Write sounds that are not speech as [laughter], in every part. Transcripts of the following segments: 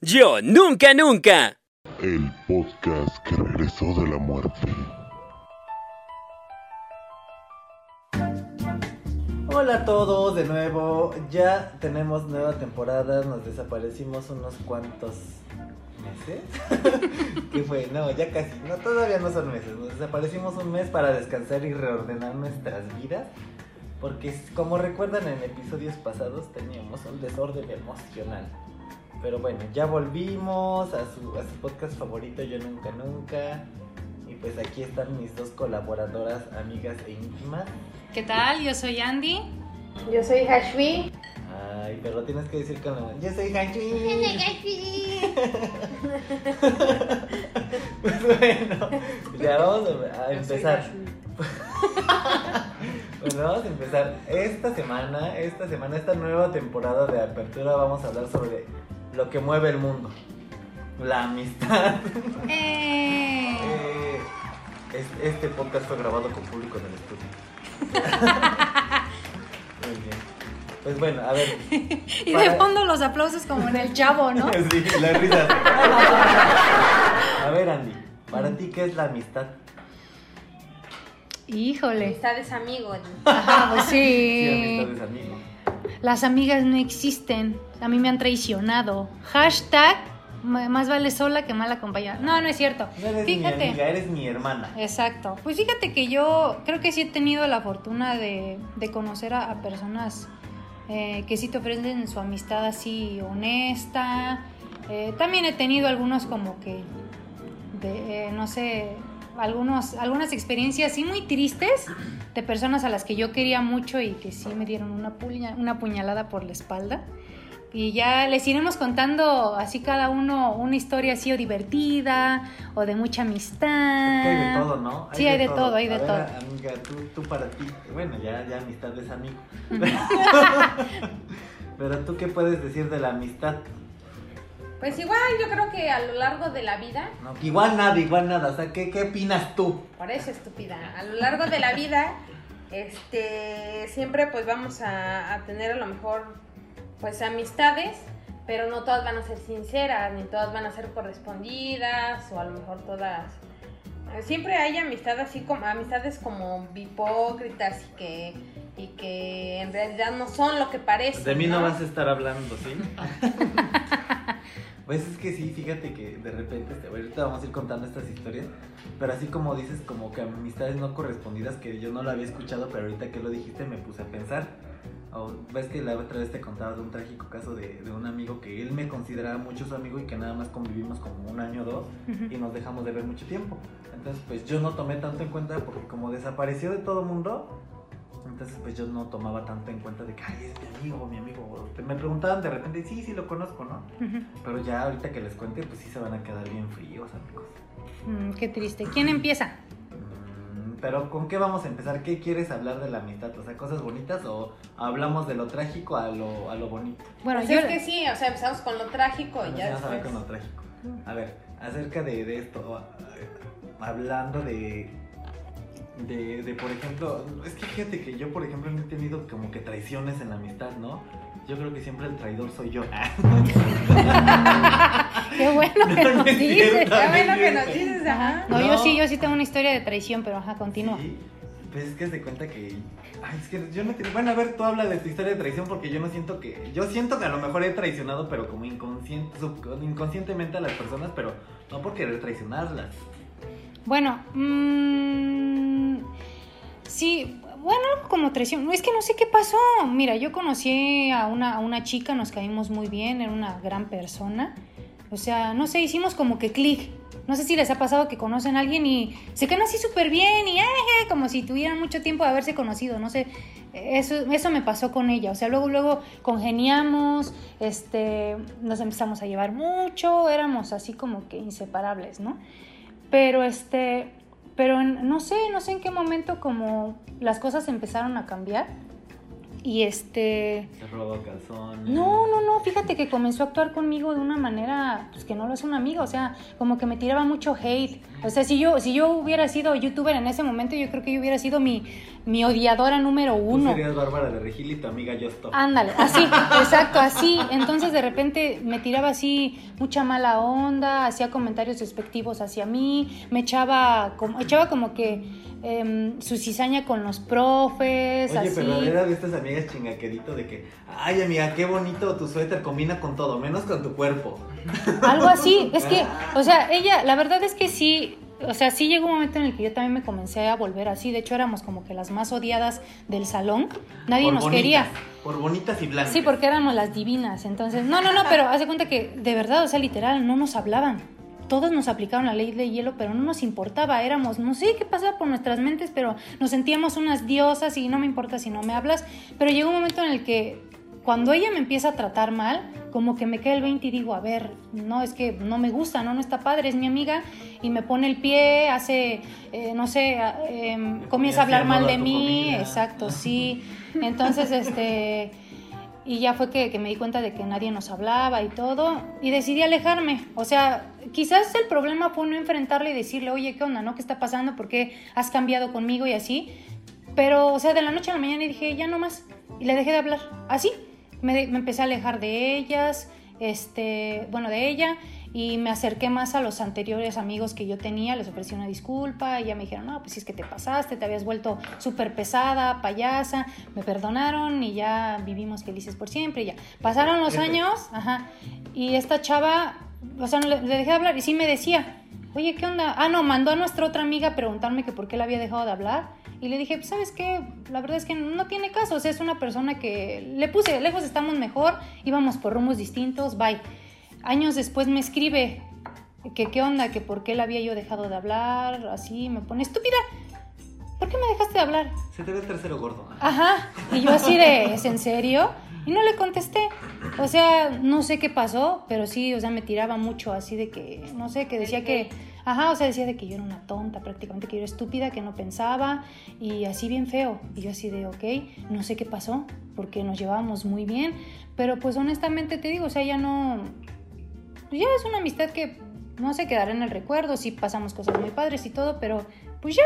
Yo nunca nunca. El podcast que regresó de la muerte. Hola a todos de nuevo, ya tenemos nueva temporada, nos desaparecimos unos cuantos meses. [laughs] ¿Qué fue? No, ya casi, no, todavía no son meses, nos desaparecimos un mes para descansar y reordenar nuestras vidas. Porque como recuerdan en episodios pasados teníamos un desorden emocional. Pero bueno, ya volvimos a su, a su podcast favorito, Yo Nunca Nunca. Y pues aquí están mis dos colaboradoras, amigas e íntimas. ¿Qué tal? Yo soy Andy. Yo soy Hashwi. Ay, pero lo tienes que decir con la Yo soy Hachi. [laughs] pues bueno, ya vamos a, a empezar. [laughs] bueno, vamos a empezar. Esta semana, esta semana, esta nueva temporada de apertura, vamos a hablar sobre lo que mueve el mundo. La amistad. [laughs] Eh, Eh, es- este podcast fue grabado con público en el estudio. [laughs] Muy bien. Pues bueno, a ver. y de para- fondo los aplausos como en el chavo, ¿no? [laughs] Sí, la risa. A ver, Andy, para ti, ¿qué es la amistad? Híjole. Amistades amigos. Ajá, pues Sí, sí. amistad es amigo. Las amigas no existen. A mí me han traicionado. Hashtag "M- más vale sola que mal acompañada. No, no es cierto. No eres mi Fíjate. amiga, eres mi hermana. Exacto. Pues fíjate que yo creo que sí he tenido la fortuna de, de conocer a, a personas eh, que sí te ofrecen su amistad así honesta. Eh, también he tenido algunos como que, de, eh, no sé, algunos, algunas experiencias sí muy tristes de personas a las que yo quería mucho y que sí me dieron una, puña- una puñalada por la espalda. Y ya les iremos contando así cada uno una historia así o divertida o de mucha amistad. Es que hay de todo, ¿no? Sí, hay de todo, hay de A ver, todo. Amiga, tú, tú para ti, bueno, ya, ya amistad es amigo. [laughs] Pero tú, ¿qué puedes decir de la amistad? Pues igual yo creo que a lo largo de la vida, No, igual nada, igual nada. O sea, ¿qué, qué opinas tú? por eso estúpida, a lo largo de la vida, este, siempre pues vamos a, a tener a lo mejor pues amistades, pero no todas van a ser sinceras, ni todas van a ser correspondidas, o a lo mejor todas... Siempre hay amistad así como amistades como hipócritas y que y que en realidad no son lo que parecen. De mí no vas a estar hablando, ¿sí? [laughs] Pues es que sí, fíjate que de repente, este, ahorita vamos a ir contando estas historias, pero así como dices, como que amistades no correspondidas, que yo no lo había escuchado, pero ahorita que lo dijiste me puse a pensar. O, Ves que la otra vez te contaba de un trágico caso de, de un amigo que él me consideraba mucho su amigo y que nada más convivimos como un año o dos y nos dejamos de ver mucho tiempo. Entonces, pues yo no tomé tanto en cuenta porque como desapareció de todo mundo, entonces pues yo no tomaba tanto en cuenta de que, ay, es mi amigo, mi amigo. Me preguntaban de repente, sí, sí lo conozco, ¿no? Pero ya ahorita que les cuente, pues sí se van a quedar bien fríos, amigos. Mm, qué triste. ¿Quién empieza? Mm, Pero ¿con qué vamos a empezar? ¿Qué quieres hablar de la amistad? O sea, cosas bonitas o hablamos de lo trágico a lo, a lo bonito. Bueno, Pues yo es que sí, o sea, empezamos con lo trágico y ya sí, vamos a ver con lo trágico. A ver, acerca de, de esto, eh, hablando de, de, de, por ejemplo, es que fíjate que yo, por ejemplo, no he tenido como que traiciones en la amistad, ¿no? Yo creo que siempre el traidor soy yo. [laughs] qué bueno que No, no nos es dices. cierto. Qué bueno que nos dices, Ajá. No, yo sí, yo sí tengo una historia de traición, pero ajá, continúa. Sí, pues es que se cuenta que. Ay, es que yo no te- Bueno, a ver, tú habla de tu historia de traición porque yo no siento que. Yo siento que a lo mejor he traicionado, pero como inconsciente, sub- inconscientemente a las personas, pero no por querer traicionarlas. Bueno, mm, sí, bueno, como traición. Es que no sé qué pasó. Mira, yo conocí a una, a una chica, nos caímos muy bien, era una gran persona. O sea, no sé, hicimos como que clic. No sé si les ha pasado que conocen a alguien y se quedan así súper bien y eh, como si tuvieran mucho tiempo de haberse conocido. No sé, eso, eso me pasó con ella. O sea, luego, luego congeniamos, este, nos empezamos a llevar mucho, éramos así como que inseparables, ¿no? Pero este, pero en- no sé, no sé en qué momento como las cosas empezaron a cambiar Y este... Se roba calzones. No, no, no, fíjate que comenzó a actuar conmigo de una manera pues, que no lo es un amigo, o sea, como que me tiraba mucho hate. O sea, si yo, si yo hubiera sido youtuber en ese momento, yo creo que yo hubiera sido mi, mi odiadora número Tú uno. serías Bárbara de Regil y tu amiga Justo. Ándale, así, exacto, así. Entonces de repente me tiraba así mucha mala onda, hacía comentarios despectivos hacia mí, me echaba como, echaba como que em, su cizaña con los profes, Oye, así. pero era de estas amigas chingaquerito de que, ay amiga, qué bonito tu suéter, combina con todo, menos con tu cuerpo. Algo así, es que, [laughs] o sea, ella, la verdad es que sí, o sea, sí llegó un momento en el que yo también me comencé a volver así, de hecho éramos como que las más odiadas del salón, nadie Por nos bonitas, quería. Por bonitas y blancas. Sí, porque éramos las divinas, entonces, no, no, no, pero hace cuenta que de verdad, o sea, literal, no nos hablaban. Todos nos aplicaron la ley de hielo, pero no nos importaba, éramos, no sé qué pasaba por nuestras mentes, pero nos sentíamos unas diosas y no me importa si no me hablas, pero llegó un momento en el que cuando ella me empieza a tratar mal, como que me cae el 20 y digo, a ver, no, es que no me gusta, no, no está padre, es mi amiga, y me pone el pie, hace, eh, no sé, eh, comienza a hablar mal de mí, comida. exacto, sí. [laughs] Entonces, este, y ya fue que, me di cuenta de que nadie nos hablaba y todo, y decidí alejarme. O sea, quizás el problema fue no enfrentarle y decirle, oye, ¿qué onda, no? ¿Qué está pasando? ¿Por qué has cambiado conmigo y así? Pero, o sea, de la noche a la mañana dije, ya no más. Y le dejé de hablar. Así. Me, me empecé a alejar de ellas, este, bueno, de ella, y me acerqué más a los anteriores amigos que yo tenía. Les ofrecí una disculpa y ya me dijeron, no, pues si es que te pasaste, te habías vuelto súper pesada, payasa. Me perdonaron y ya vivimos felices por siempre. Y ya. Pasaron los años, ajá. Y esta chava, o sea, no le, le dejé de hablar y sí me decía, oye, ¿qué onda? Ah, no, mandó a nuestra otra amiga a preguntarme que por qué le había dejado de hablar. Y le dije, pues, ¿sabes qué? La verdad es que no tiene caso. O sea, es una persona que le puse, lejos estamos mejor, íbamos por rumos distintos, bye. Años después me escribe que qué onda, que por qué le había yo dejado de hablar, así, me pone, estúpida, ¿por qué me dejaste de hablar? Se te ve el tercero gordo. Ajá. Y yo así de, ¿es en serio? Y no le contesté. O sea, no sé qué pasó, pero sí, o sea, me tiraba mucho así de que, no sé, que decía que, ajá, o sea, decía de que yo era una tonta prácticamente, que yo era estúpida, que no pensaba y así bien feo. Y yo así de, ok, no sé qué pasó, porque nos llevábamos muy bien, pero pues honestamente te digo, o sea, ya no, pues ya es una amistad que no se quedará en el recuerdo, sí pasamos cosas muy padres y todo, pero pues ya,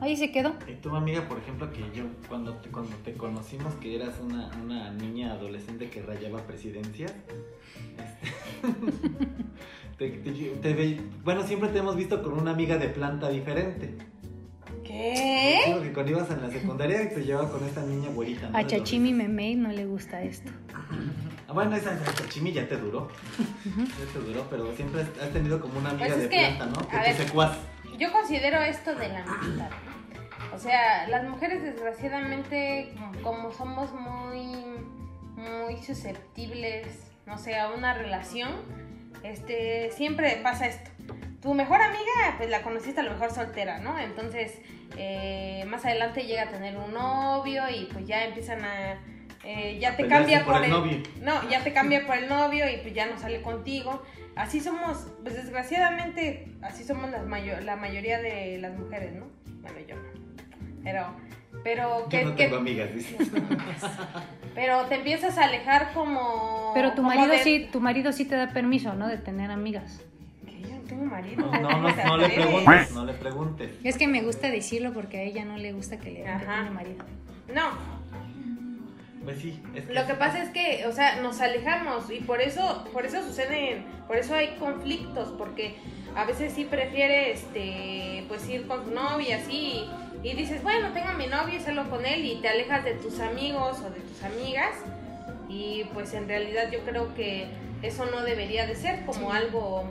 ahí se quedó. Y tu amiga, por ejemplo, que yo cuando te, cuando te conocimos, que eras una, una niña adolescente que rayaba presidencia, este, [laughs] te- te- bueno, siempre te hemos visto con una amiga de planta diferente. ¿Qué? Porque cuando ibas en la secundaria te llevaba con esta niña güerita. ¿no? A Chachimi Memei no le gusta esto. [laughs] Ah, bueno, esa, esa ya te duró. Ya te duró, pero siempre has, tenido como una amiga Pues es de que, planta, ¿no? Que te ver. secuaz. Yo considero esto de la amistad. O sea, las mujeres desgraciadamente, como somos muy, muy susceptibles, no sé, a una relación, este, siempre pasa esto. Tu mejor amiga, pues la conociste a lo mejor soltera, ¿no? Entonces, eh, más adelante llega a tener un novio y pues ya empiezan a... eh, ya te cambia por por, el el, novio. No, ya te cambia por el novio y pues ya no sale contigo. Así somos, pues desgraciadamente, así somos las mayo- la mayoría de las mujeres, ¿no? Bueno, yo no. Pero, pero, Yo que, no que- tengo amigas, dice. [laughs] pero te empiezas a alejar como... Pero tu como marido de- sí, tu marido sí te da permiso, ¿no? De tener amigas. Que yo no tengo marido. No, no, ¿cómo no, no le [laughs] preguntes, no le preguntes. Es que me gusta decirlo porque a ella no le gusta que le digan que tiene marido. No, Pues sí, es que Lo que pasa es que, o sea, nos alejamos y por eso, por eso suceden, por eso hay conflictos, porque a veces sí prefiere, este, pues ir con tu novia así y, y dices, bueno, tengo a mi novio y salgo con él y te alejas de tus amigos o de tus amigas y pues en realidad yo creo que eso no debería de ser como algo,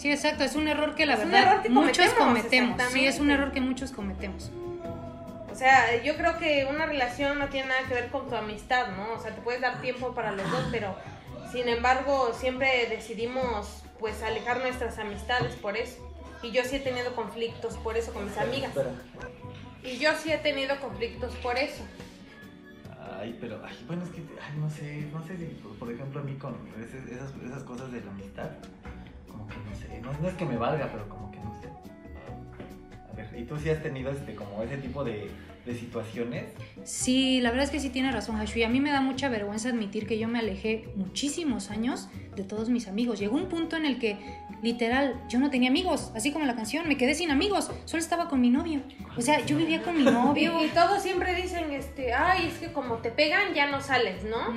Sí, exacto, es un error que la Es un verdad error que muchos cometemos, cometemos. Sí, es un error que muchos cometemos. O sea, yo creo que una relación no tiene nada que ver con tu amistad, ¿no? O sea, te puedes dar tiempo para los dos, pero sin embargo siempre decidimos pues alejar nuestras amistades por eso. Y yo sí he tenido conflictos por eso con mis amigas. Espera. Y yo sí he tenido conflictos por eso. Ay, pero, ay, bueno, es que, ay, no sé, no sé si, por- ejemplo, a mí con esas, esas cosas de la amistad, como que no sé, no, no es que me valga, pero como que no sé. A ver, ¿y tú sí has tenido este, como ese tipo de, de situaciones. Sí, la verdad es que sí tiene razón, Hashui. A mí me da mucha vergüenza admitir que yo me alejé muchísimos años de todos mis amigos. Llegó un punto en el que, literal, yo no tenía amigos, así como la canción, me quedé sin amigos, solo estaba con mi novio. O sea, yo vivía con mi novio. Y, y todos siempre dicen, este, ay, es que como te pegan ya no sales, ¿no?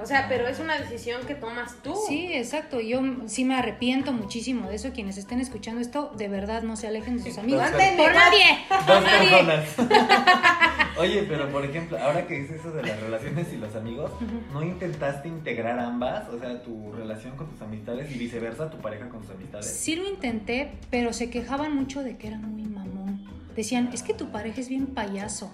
O sea, pero es una decisión que tomas tú. Sí, exacto. Yo sí me arrepiento muchísimo de eso. Quienes estén escuchando esto, de verdad no se alejen de sus amigos. Por de- nadie. Por nadie. [laughs] Oye, pero por ejemplo, ahora que dices eso de las relaciones y los amigos, ¿no intentaste integrar ambas? O sea, tu relación con tus amistades y viceversa, tu pareja con tus amistades. Sí lo intenté, pero se quejaban mucho de que era muy mamón. Decían, es que tu pareja es bien payaso.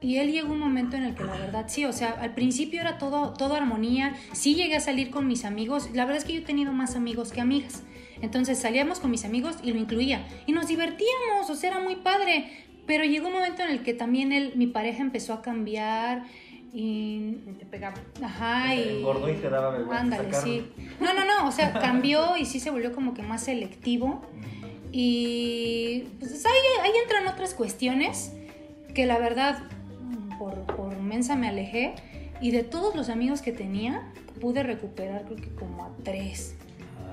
Y él llegó un momento en el que la verdad sí, o sea, al principio era todo, todo armonía, sí llegué a salir con mis amigos, la verdad es que yo he tenido más amigos que amigas. Entonces salíamos con mis amigos y lo incluía. Y nos divertíamos, o sea, era muy padre. Pero llegó un momento en el que también él, mi pareja empezó a cambiar y... Y te pegaban. Ajá, y... Engordó y te daba vergüenza Ándale, sí. No, no, no, o sea, cambió y sí se volvió como que más selectivo. Y pues ahí, ahí entran otras cuestiones que la verdad, por, por mensa me alejé. Y de todos los amigos que tenía, pude recuperar creo que como a tres.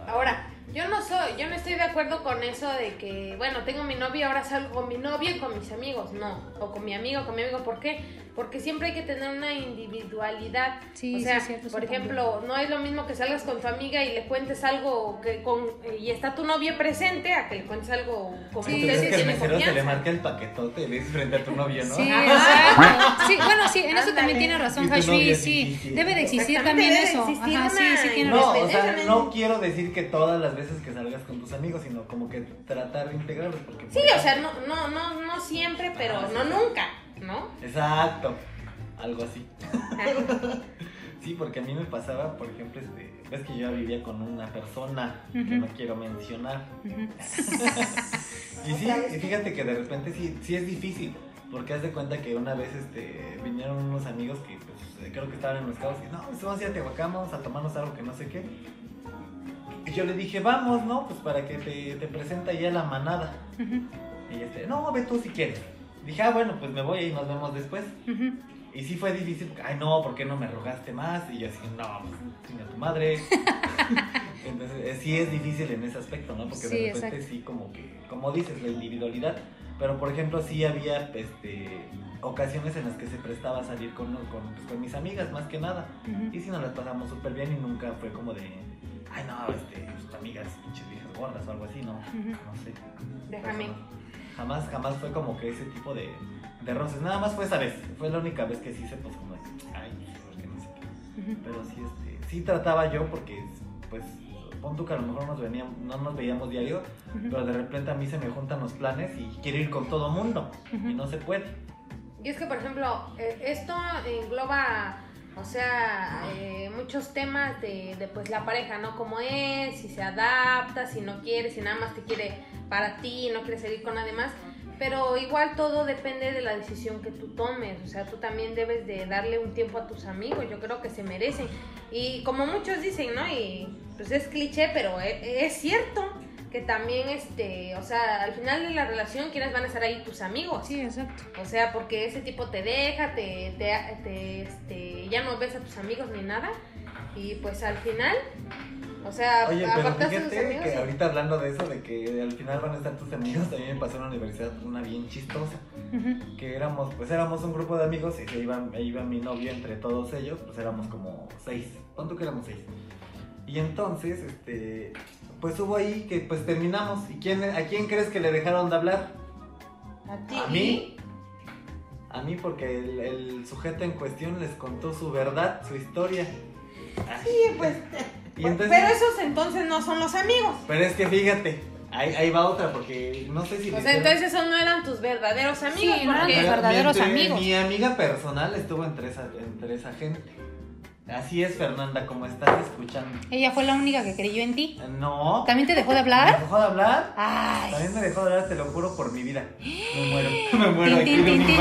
Ahora, yo no soy, yo no estoy de acuerdo con eso de que, bueno, tengo mi novio, ahora salgo con mi novio y con mis amigos. No, o con mi amigo, con mi amigo. ¿Por qué? Porque siempre hay que tener una individualidad. Sí, o sí, sea, es cierto, por también. ejemplo, no es lo mismo que salgas con tu amiga y le cuentes algo que con y está tu novio presente a que le cuentes algo como Sí, ustedes que el mesero se le confianza. marca el paquetote y le dices frente a tu novio, ¿no? Sí. Sí, bueno, sí, en eso también Ándale. tiene razón novia, sí. sí, sí, sí. Debe de existir también debe de eso. existir Ajá, sí, una sí, tiene No, razón. o sea, no quiero decir que todas las veces que salgas con tus amigos, sino como que tratar de integrarlos. Porque Sí, o sea, no, no, no, no siempre, pero Ah, sí, no sí. nunca, ¿no? Exacto, algo así. [laughs] Sí, porque a mí me pasaba, por ejemplo, este, ves que yo vivía con una persona que no quiero mencionar. Y sí, y fíjate que de repente sí, sí es difícil, porque haz de cuenta que una vez este, vinieron unos amigos que pues, creo que estaban en los cabos y no, pues vamos a ir a Tehuacán, vamos a tomarnos algo que no sé qué. Y yo le dije, vamos, ¿no? Pues para que te, te presenta ya la manada. Y este, no, ve tú si quieres. Dije, ah, bueno, pues me voy y nos vemos después. Ujú. Y sí fue difícil, porque, ay no, ¿por qué no me rogaste más? Y yo así, no, pues chinga tu madre. [laughs] [laughs] Entonces, eh, sí es difícil en ese aspecto, ¿no? Porque Sí, de repente exacto. sí como que, como dices, la individualidad. Pero por ejemplo, sí había este, ocasiones en las que se prestaba a salir con, con, pues, con mis amigas, más que nada. Ujú. Y sí nos las pasamos súper bien y nunca fue como de, ay no, este, tus amigas, pinches viejas gordas o algo así, no, Ujú. no sé. Déjame. Jamás, jamás fue como que ese tipo de, de roces. Nada más fue esa vez. Fue la única vez que sí se puso como ay, porque no sé qué. Pero sí, este, sí trataba yo porque, pues, pon tú que a lo mejor nos veníamos, no nos veíamos diario, pero de repente a mí se me juntan los planes y quiero ir con todo mundo. Y no se puede. Y es que, por ejemplo, eh, esto engloba, o sea, eh, muchos temas de, de, pues la pareja, ¿no? Cómo es, si se adapta, si no quiere, si nada más te quiere para ti, no quiere salir con nadie más. Pero igual todo depende de la decisión que tú tomes. O sea, tú también debes de darle un tiempo a tus amigos. Yo creo que se merecen. Y como muchos dicen, ¿no? Y pues es cliché, pero e- es, cierto que también, este, o sea, al final de la relación, ¿quiénes van a estar ahí? Tus amigos. Sí, exacto. O sea, porque ese tipo te deja, te, te, te, este, ya no ves a tus amigos ni nada. Y pues al final, o sea, Oye, pero apartaste a tus fíjate amigos. que y- ahorita hablando de eso, de que al final van a estar tus amigos, también me pasó en la universidad una bien chistosa. Ujú. Que éramos, pues éramos un grupo de amigos y se iba, iba mi novio entre todos ellos, pues éramos como seis. ¿Cuánto que éramos seis? Y entonces, este, pues hubo ahí que pues terminamos. ¿Y quién, a quién crees que le dejaron de hablar? a ti. ¿A mí? A mí porque el, el sujeto en cuestión les contó su verdad, su historia. Sí, pues. [laughs] Y entonces, Pero esos entonces no son los amigos. pero es que fíjate, ahí, ahí va otra porque no sé si... Hicieron- entonces esos no eran tus verdaderos amigos. Sí, no eran porque- tus Pero verdaderos mi- amigos. Mi amiga personal estuvo entre esa, entre esa gente. Así es, Fernanda, como estás escuchando. Ella fue la única que creyó en ti. No. ¿También te dejó de ¿Me hablar? dejó de hablar? Ay. También me dejó de hablar, te lo juro por mi vida. [gasps] Me muero, me muero aquí de mi. [laughs]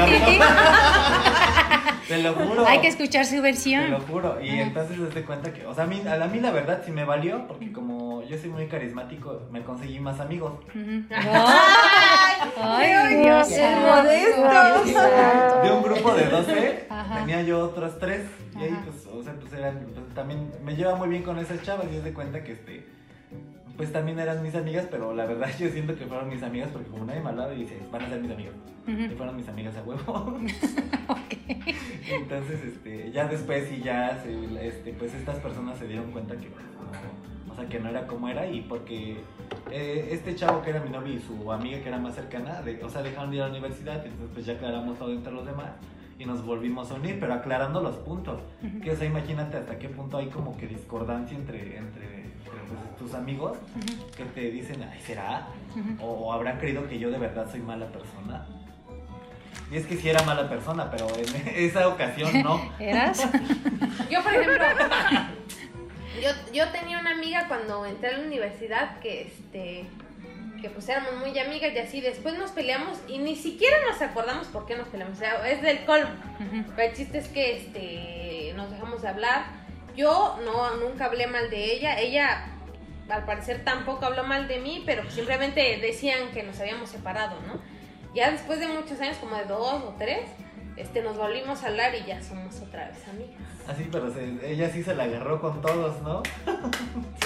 Te lo juro. Hay que escuchar su Te lo versión. juro. Y Ajá. entonces te das cuenta que, o sea, a mí, a mí la verdad sí me valió, porque como yo soy muy carismático, me conseguí más amigos. [laughs] ¡Ay! Ay, Dios el santo, modesto. De un grupo de 12, Ajá. tenía yo otros tres. Y ahí, pues, sea, pues eran, pues, también me lleva muy bien con esas chavas. Y es de cuenta que, este, pues también eran mis amigas, pero la verdad [laughs] yo siento que fueron mis amigas, porque como nadie me hablaba, y dice, van a ser mis amigas. Y fueron mis amigas a huevo. [laughs] [laughs] Entonces, este, ya después y ya, se- este, pues estas personas se dieron cuenta que, pues, no, o sea, que no era como era y porque eh, este chavo que era mi novio y su amiga que era más cercana, de- o sea, dejaron de ir a la universidad, entonces pues ya aclaramos todo entre los demás y nos volvimos a unir, pero aclarando los puntos. Que, o sea, imagínate hasta qué punto hay como que discordancia entre, entre, entre, pues, tus amigos que te dicen, ay, ¿será? O habrán creído que yo de verdad soy mala persona. Y es que sí era mala persona, pero en [laughs] esa ocasión no. [laughs] ¿Eras? [laughs] Yo, por ejemplo, yo, yo tenía una amiga cuando entré a la universidad que este que pues éramos muy amigas y así después nos peleamos y ni siquiera nos acordamos por qué nos peleamos, o sea, es del colmo. Pero el chiste es que este nos dejamos de hablar. Yo no nunca hablé mal de ella, ella al parecer tampoco habló mal de mí, pero simplemente decían que nos habíamos separado, ¿no? Ya después de muchos años, como de dos o tres, este nos volvimos a hablar y ya somos otra vez amigas. Así, pero se- ella sí se la agarró con todos, ¿no? [laughs]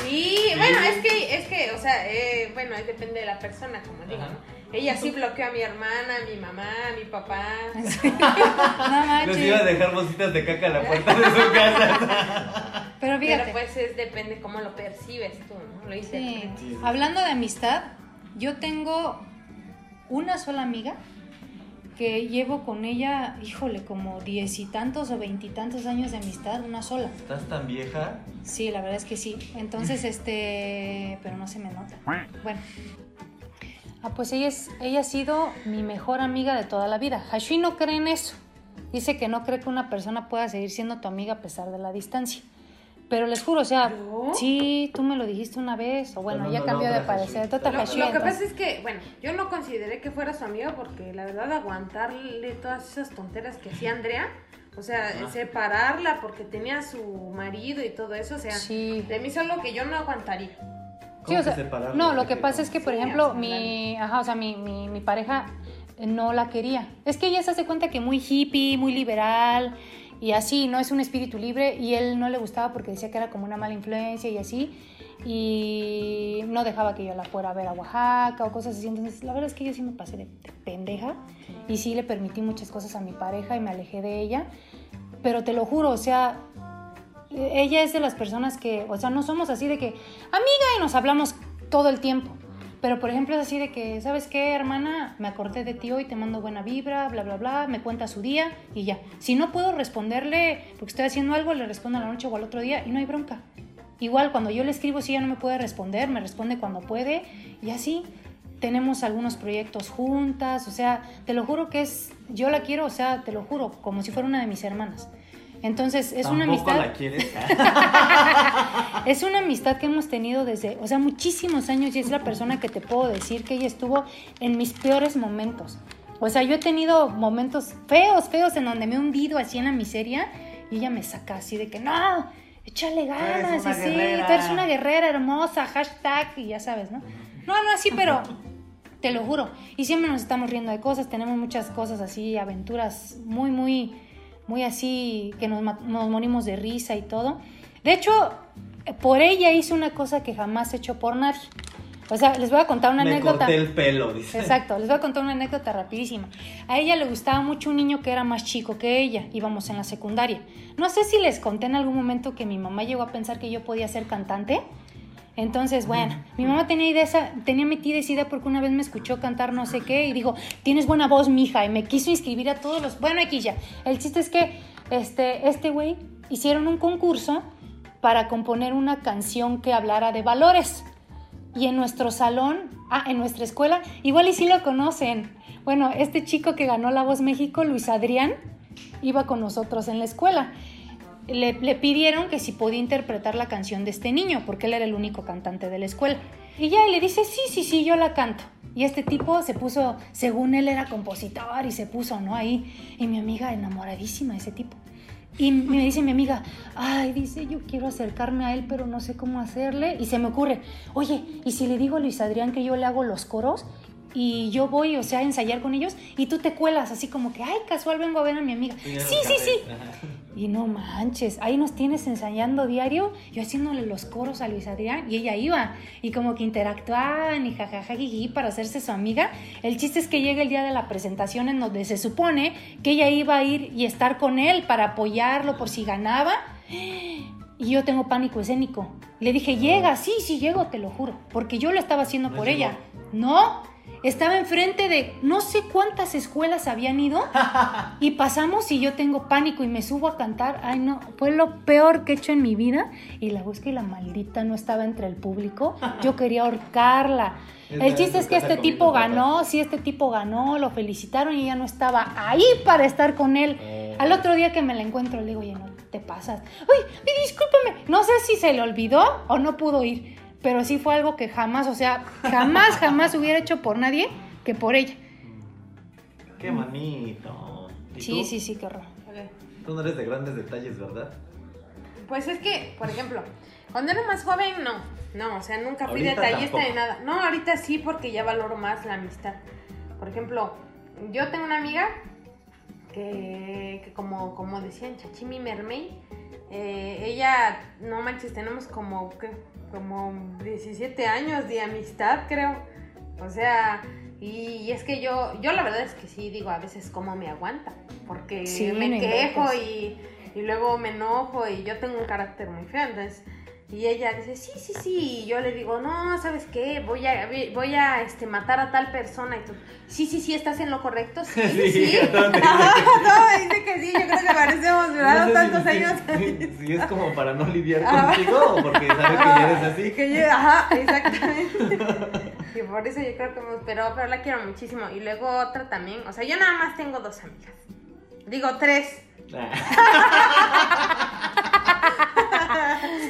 Sí, bueno, es que, es que, o sea, eh, bueno, ahí depende de la persona, como digo. ¿no? Ella sí bloqueó a mi hermana, a mi mamá, a mi papá. [laughs] [laughs] No Les iba a dejar bolsitas de caca a la puerta de su casa. Pero Pero fíjate. pues es, depende cómo lo percibes tú, ¿no? Lo Sí. Sí, sí. Hablando de amistad, yo tengo una sola amiga que llevo con ella, híjole, como diez y tantos o veintitantos años de amistad, una sola. ¿Estás tan vieja? Sí, la verdad es que sí. Entonces, [laughs] este, pero no se me nota. Bueno. Ah, pues ella, es, ella ha sido mi mejor amiga de toda la vida. Hashui no cree en eso. Dice que no cree que una persona pueda seguir siendo tu amiga a pesar de la distancia. Pero les juro, o sea, ¿Yo? sí, tú me lo dijiste una vez, o bueno, No, no, ella no, cambió no, de parecer. Lo, lo que entonces- pasa es que, bueno, yo no consideré que fuera su amiga porque la verdad aguantarle todas esas tonteras que hacía Andrea, o sea, Ajá. separarla porque tenía su marido y todo eso, o sea, Sí. de mí es algo que yo no aguantaría. Sí, ¿Cómo o sea, no, lo ¿De que pasa es que, por Sí, ejemplo, mi, ajá, o sea, mi, mi, mi pareja no la quería. Es que ella se hace cuenta que muy hippie, muy liberal y así, no es un espíritu libre y él no le gustaba porque decía que era como una mala influencia y así y no dejaba que yo la fuera a ver a Oaxaca o cosas así. Entonces, la verdad es que yo sí me pasé de, de pendeja y sí le permití muchas cosas a mi pareja y me alejé de ella. Pero te lo juro, o sea, ella es de las personas que, o sea, no somos así de que, amiga, y nos hablamos todo el tiempo. Pero, por ejemplo, es así de que, ¿sabes qué, hermana? Me acordé de ti hoy, te mando buena vibra, bla, bla, bla, me cuenta su día y ya. Si no puedo responderle porque estoy haciendo algo, le respondo a la noche o al otro día y no hay bronca. Igual, cuando yo le escribo, si ella no me puede responder, me responde cuando puede y así. Tenemos algunos proyectos juntas, o sea, te lo juro que es, yo la quiero, o sea, te lo juro, como si fuera una de mis hermanas. Entonces, es una amistad. la quieres. [laughs] Es una amistad que hemos tenido desde, o sea, muchísimos años y es la persona que te puedo decir que ella estuvo en mis peores momentos. O sea, yo he tenido momentos feos, feos en donde me he hundido así en la miseria y ella me saca así de que no, échale ganas, y sí, guerrera". tú eres una guerrera hermosa, hashtag y ya sabes, ¿no? No, no así, pero te lo juro. Y siempre nos estamos riendo de cosas, tenemos muchas cosas así, aventuras muy, muy, muy así, que nos, nos morimos de risa y todo. De hecho, por ella hice una cosa que jamás he hecho por nadie. O sea, les voy a contar una Me anécdota. corté el pelo, dice. Exacto, les voy a contar una anécdota rapidísima. A ella le gustaba mucho un niño que era más chico que ella, íbamos en la secundaria. No sé si les conté en algún momento que mi mamá llegó a pensar que yo podía ser cantante. Entonces, bueno, mi mamá tenía, idea esa, tenía metida esa idea porque una vez me escuchó cantar no sé qué y dijo, tienes buena voz, mija, y me quiso inscribir a todos los... Bueno, aquí ya. El chiste es que este este güey hicieron un concurso para componer una canción que hablara de valores. Y en nuestro salón, ah, en nuestra escuela, igual y sí lo conocen. Bueno, este chico que ganó La Voz México, Luis Adrián, iba con nosotros en la escuela. Le, pidieron que si podía interpretar la canción de este niño, porque él era el único cantante de la escuela. Y ya él le dice, sí, sí, sí, yo la canto. Y este tipo se puso, según él era compositor y se puso, ¿no? Ahí. Y mi amiga enamoradísima de ese tipo. Y me dice mi amiga, ay, dice, yo quiero acercarme a él, pero no sé cómo hacerle. Y se me ocurre, oye, ¿y si le digo a Luis Adrián que yo le hago los coros? Y yo voy, o sea, a ensayar con ellos y tú te cuelas así como que, ay, casual vengo a ver a mi amiga. Sí, sí, sí. Y no manches, ahí nos tienes ensayando diario, yo haciéndole los coros a Luis Adrián y ella iba y como que interactuaban y jajajajiji para hacerse su amiga. El chiste es que llega el día de la presentación en donde se supone que ella iba a ir y estar con él para apoyarlo por si ganaba. Y yo tengo pánico escénico. Le dije, llega, sí, sí llego, te lo juro, porque yo lo estaba haciendo No por llegó. ella. No, estaba enfrente de no sé cuántas escuelas habían ido [laughs] y pasamos y yo tengo pánico y me subo a cantar. Ay, no, fue lo peor que he hecho en mi vida. Y la busca y la maldita no estaba entre el público. [laughs] Yo quería ahorcarla. El chiste es que este tipo ganó, sí, este tipo ganó, lo felicitaron y ella no estaba ahí para estar con él. Oh. Al otro día que me la encuentro le digo, oye, no te pasas. Uy, discúlpame. No sé si se le olvidó o no pudo ir, pero sí fue algo que jamás, o sea, jamás, jamás hubiera hecho por nadie que por ella. Qué manito. ¿Y Sí, tú? sí, sí, qué horror. Ok. Tú no eres de grandes detalles, ¿verdad? Pues es que, por ejemplo, cuando era más joven, no. No, o sea, nunca fui Ahorita detallista tampoco. ni nada. No, ahorita sí, porque ya valoro más la amistad. Por ejemplo, yo tengo una amiga que, que como, como decían, Chachimi Mermey, eh, ella, no manches, tenemos como, ¿qué? Como 17 años de amistad, creo. O sea, y, es que yo, yo la verdad es que sí digo a veces cómo me aguanta, porque Sí, me no quejo y, y luego me enojo y yo tengo un carácter muy feo, entonces... Y ella dice, sí, sí, sí. Y yo le digo, no, ¿sabes qué? Voy a, voy a este, matar a tal persona. Y tú, sí, sí, sí, estás en lo correcto. Sí, [laughs] sí, Sí, Ajá, dice que sí. todo me dice que sí. Yo creo que parecemos No sé tantos si- años. Si, si es como para no lidiar Ah. contigo o porque sabe que ya eres así. Que yo- ajá, exactamente. [laughs] y por eso yo creo que me, pero, pero la quiero muchísimo. Y luego otra también. O sea, yo nada más tengo dos amigas. Digo tres. [laughs]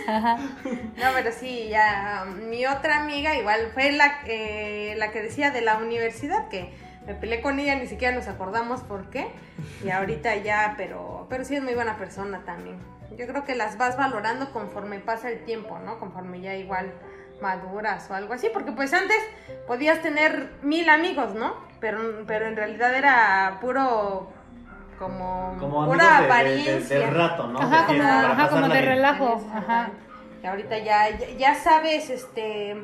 No, pero sí, ya. Mi otra amiga igual fue la, eh, la que decía de la universidad que me peleé con ella, ni siquiera nos acordamos por qué. Y ahorita ya, pero, pero sí es muy buena persona también. Yo creo que las vas valorando conforme pasa el tiempo, ¿no? Conforme ya igual maduras o algo así, porque pues antes podías tener mil amigos, ¿no? Pero, pero en realidad era puro como, Como pura de- de- de- apariencia. del rato, ¿no? Ajá, De como, ajá, de relajo. Ajá. Y ahorita ya, ya, ya sabes este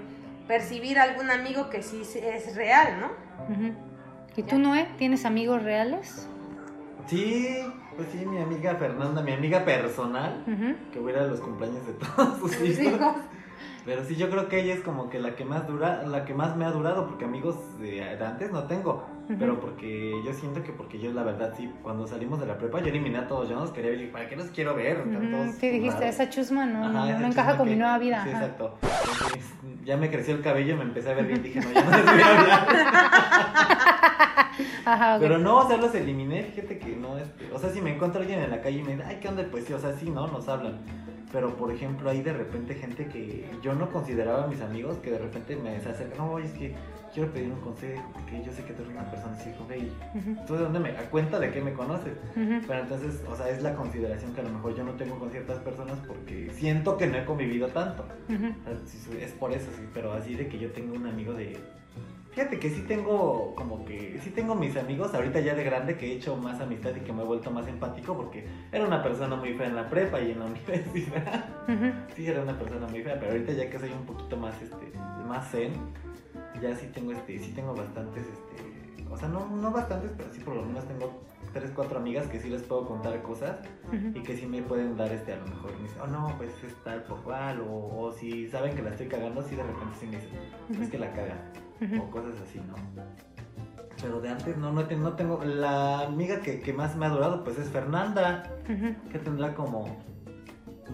percibir algún amigo que sí es real, ¿no? ¿Y tú, Noé, tienes amigos reales? Sí, pues sí, mi amiga Fernanda, mi amiga personal, que voy a ir a los cumpleaños de todos sus Sus hijos. hijos. Pero sí, yo creo que ella es como que la que más dura, la que más me ha durado, porque amigos de, antes no tengo. Ujú. Pero porque yo siento que porque yo la verdad sí, cuando salimos de la prepa yo eliminé a todos, yo no los quería ver, ¿para qué los quiero ver? Ujú. todos Sí, dijiste, raros". esa chusma no, Ajá, no, no encaja con mi nueva vida. Sí, ajá. exacto. Entonces, ya me creció el cabello, me empecé a ver bien, dije, no, ya no les voy a hablar. [laughs] [laughs] Ajá, ok. Pero no, o sea, los eliminé, fíjate que no, este, o sea, si me encuentro alguien en la calle y me dice, ay, ¿qué onda? Pues sí, o sea, sí, ¿no? Nos hablan. Pero, por ejemplo, hay de repente gente que yo no consideraba mis amigos, que de repente me se acercan, no, es que quiero pedir un consejo, porque yo sé que tú eres una persona así, Ujú, ¿tú de dónde me da cuenta de que me conoces? ujú. Pero entonces, o sea, es la consideración que a lo mejor yo no tengo con ciertas personas porque siento que no he convivido tanto. Sí, sí, Es por eso, sí, pero así de que yo tengo un amigo de... Fíjate que sí tengo como que... Sí tengo mis amigos ahorita ya de grande que he hecho más amistad y que me he vuelto más empático porque era una persona muy fea en la prepa y en la [laughs] universidad. Sí, era una persona muy fea, pero ahorita ya que soy un poquito más, este, más zen, ya sí tengo, este, sí tengo bastantes, este... O sea, no, no bastantes, pero sí por lo menos tengo tres, cuatro amigas que sí les puedo contar cosas y que sí me pueden dar este a lo mejor me dicen, oh no pues es tal por cual o, o si saben que la estoy cagando sí de repente sí me dicen es que la caga O cosas así no pero de antes no no, te- no tengo la amiga que, que más me ha durado pues es Fernanda que tendrá como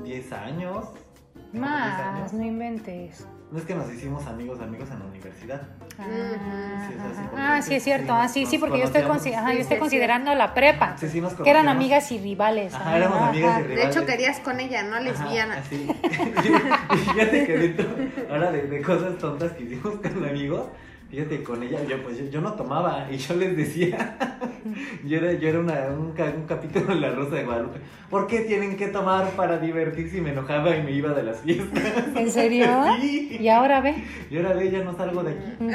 10 años como 10 Más, años. no inventes. No es que nos hicimos amigos amigos en la universidad Ah, Sí, ajá. porque Ah, sí, es cierto. sí, Ah, sí, sí, porque yo estoy, consi- ajá, Sí, yo estoy sí, considerando la prepa. sí, sí nos Que eran amigas y rivales. Ajá, éramos Ajá. amigas y De rivales. hecho, querías con ella, no lesbiana. [laughs] Y fíjate que dentro, ahora de, de cosas tontas que hicimos con amigos, Fíjate, con ella, yo pues yo, yo no tomaba y yo les decía, [laughs] yo era, yo era una, un, un capítulo de La Rosa de Guadalupe, ¿por qué tienen que tomar para divertirse? Y me enojaba y me iba de las fiestas. ¿En serio? [laughs] Sí. Y ahora ve. Y ahora de ella no salgo de aquí.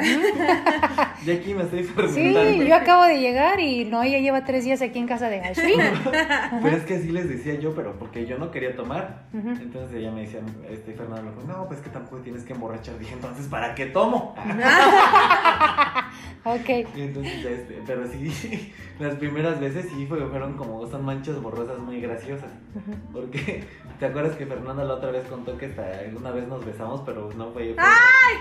De aquí me estoy Sí, fermentando. yo acabo de llegar y no, ella lleva tres días aquí en casa de Ashley. [laughs] Pero es que así les decía yo, pero porque yo no quería tomar. Entonces ella me decía, este Fernando, no, pues que tampoco tienes que emborrachar. Dije, entonces, ¿para qué tomo? [laughs] Ok. Y entonces ya este, pero sí, [laughs] las primeras veces sí fue- fueron como, son manchas borrosas muy graciosas. Porque, ¿te acuerdas que Fernanda la otra vez contó que hasta alguna vez nos besamos, pero no fue... ¡Ay,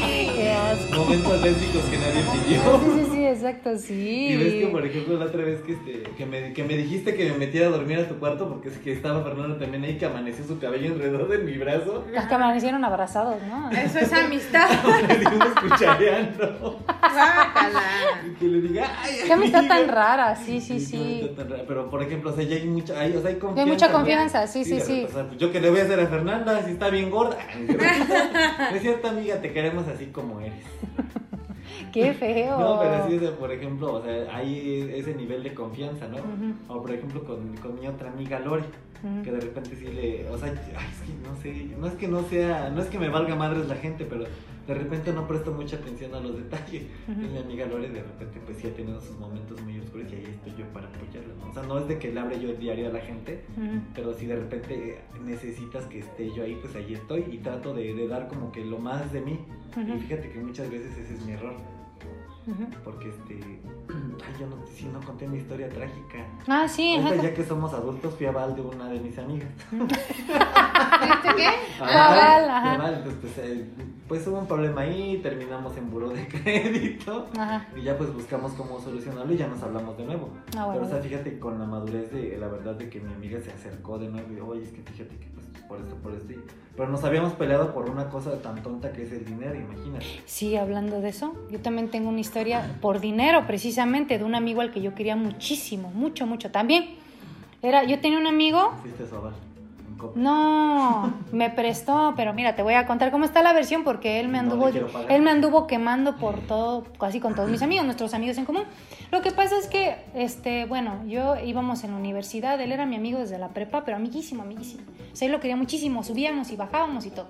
Qué asco. Momentos lésbicos que nadie pidió. Exacto, sí. Y ves que, por ejemplo, la otra vez que, este, que, me, que me dijiste que me metiera a dormir a tu cuarto porque es que estaba Fernanda también ahí, que amaneció su cabello enredado en mi brazo. Las que amanecieron abrazados, ¿no? Eso es amistad. [laughs] Cuchareando. Y que le diga, ay, Qué amistad tan amiga". rara, sí, sí, sí. amistad tan rara. Pero, por ejemplo, o sea, ya hay mucha, hay, o sea, hay confianza. mucha ¿no? confianza, sí, sí, sí. o sea, pues, yo que le voy a hacer a Fernanda si está bien gorda. No [laughs] es cierto, amiga, te queremos así como eres. [laughs] Qué feo. No, pero sí, por ejemplo, o sea, hay ese nivel de confianza, ¿no? O por ejemplo con, con mi otra amiga Lore, que de repente sí le, o sea, ay, es que no sé, no es que no sea, no es que me valga madres la gente, pero de repente no presto mucha atención a los detalles. Y mi amiga Lore de repente pues sí ha tenido sus momentos muy oscuros y ahí estoy yo para apoyarla, ¿no? O sea, no es de que le hable yo el diario a la gente, pero si de repente necesitas que esté yo ahí, pues ahí estoy y trato de, de dar como que lo más de mí. Y fíjate que muchas veces ese es mi error. Porque este. [clears throat] Ay, yo no, sí, no conté mi historia trágica. Ah, sí, ya que somos adultos, fui a Val de una de mis amigas. [laughs] ¿Viste [laughs] qué? Ah, Val, ajá. Pues, eh, pues hubo un problema ahí, terminamos en buró de [laughs] crédito. Ajá. Y ya pues buscamos cómo solucionarlo y ya nos hablamos de nuevo. Ah, bueno. Pero o sea, fíjate con la madurez de la verdad de que mi amiga se acercó de nuevo y oye, es que fíjate que por esto, por esto. Pero nos habíamos peleado por una cosa tan tonta que es el dinero, imagínate. Sí, hablando de eso, yo también tengo una historia por dinero, precisamente, de un amigo al que yo quería muchísimo, mucho, mucho. También, era, yo tenía un amigo... Fuiste a. No, me prestó, pero mira, te voy a contar cómo está la versión porque él me anduvo, no él me anduvo quemando por todo, casi con todos mis amigos, nuestros amigos en común. Lo que pasa es que, este, bueno, yo íbamos en la universidad, él era mi amigo desde la prepa, pero amiguísimo, amiguísimo. O sea, él lo quería muchísimo, subíamos y bajábamos y todo.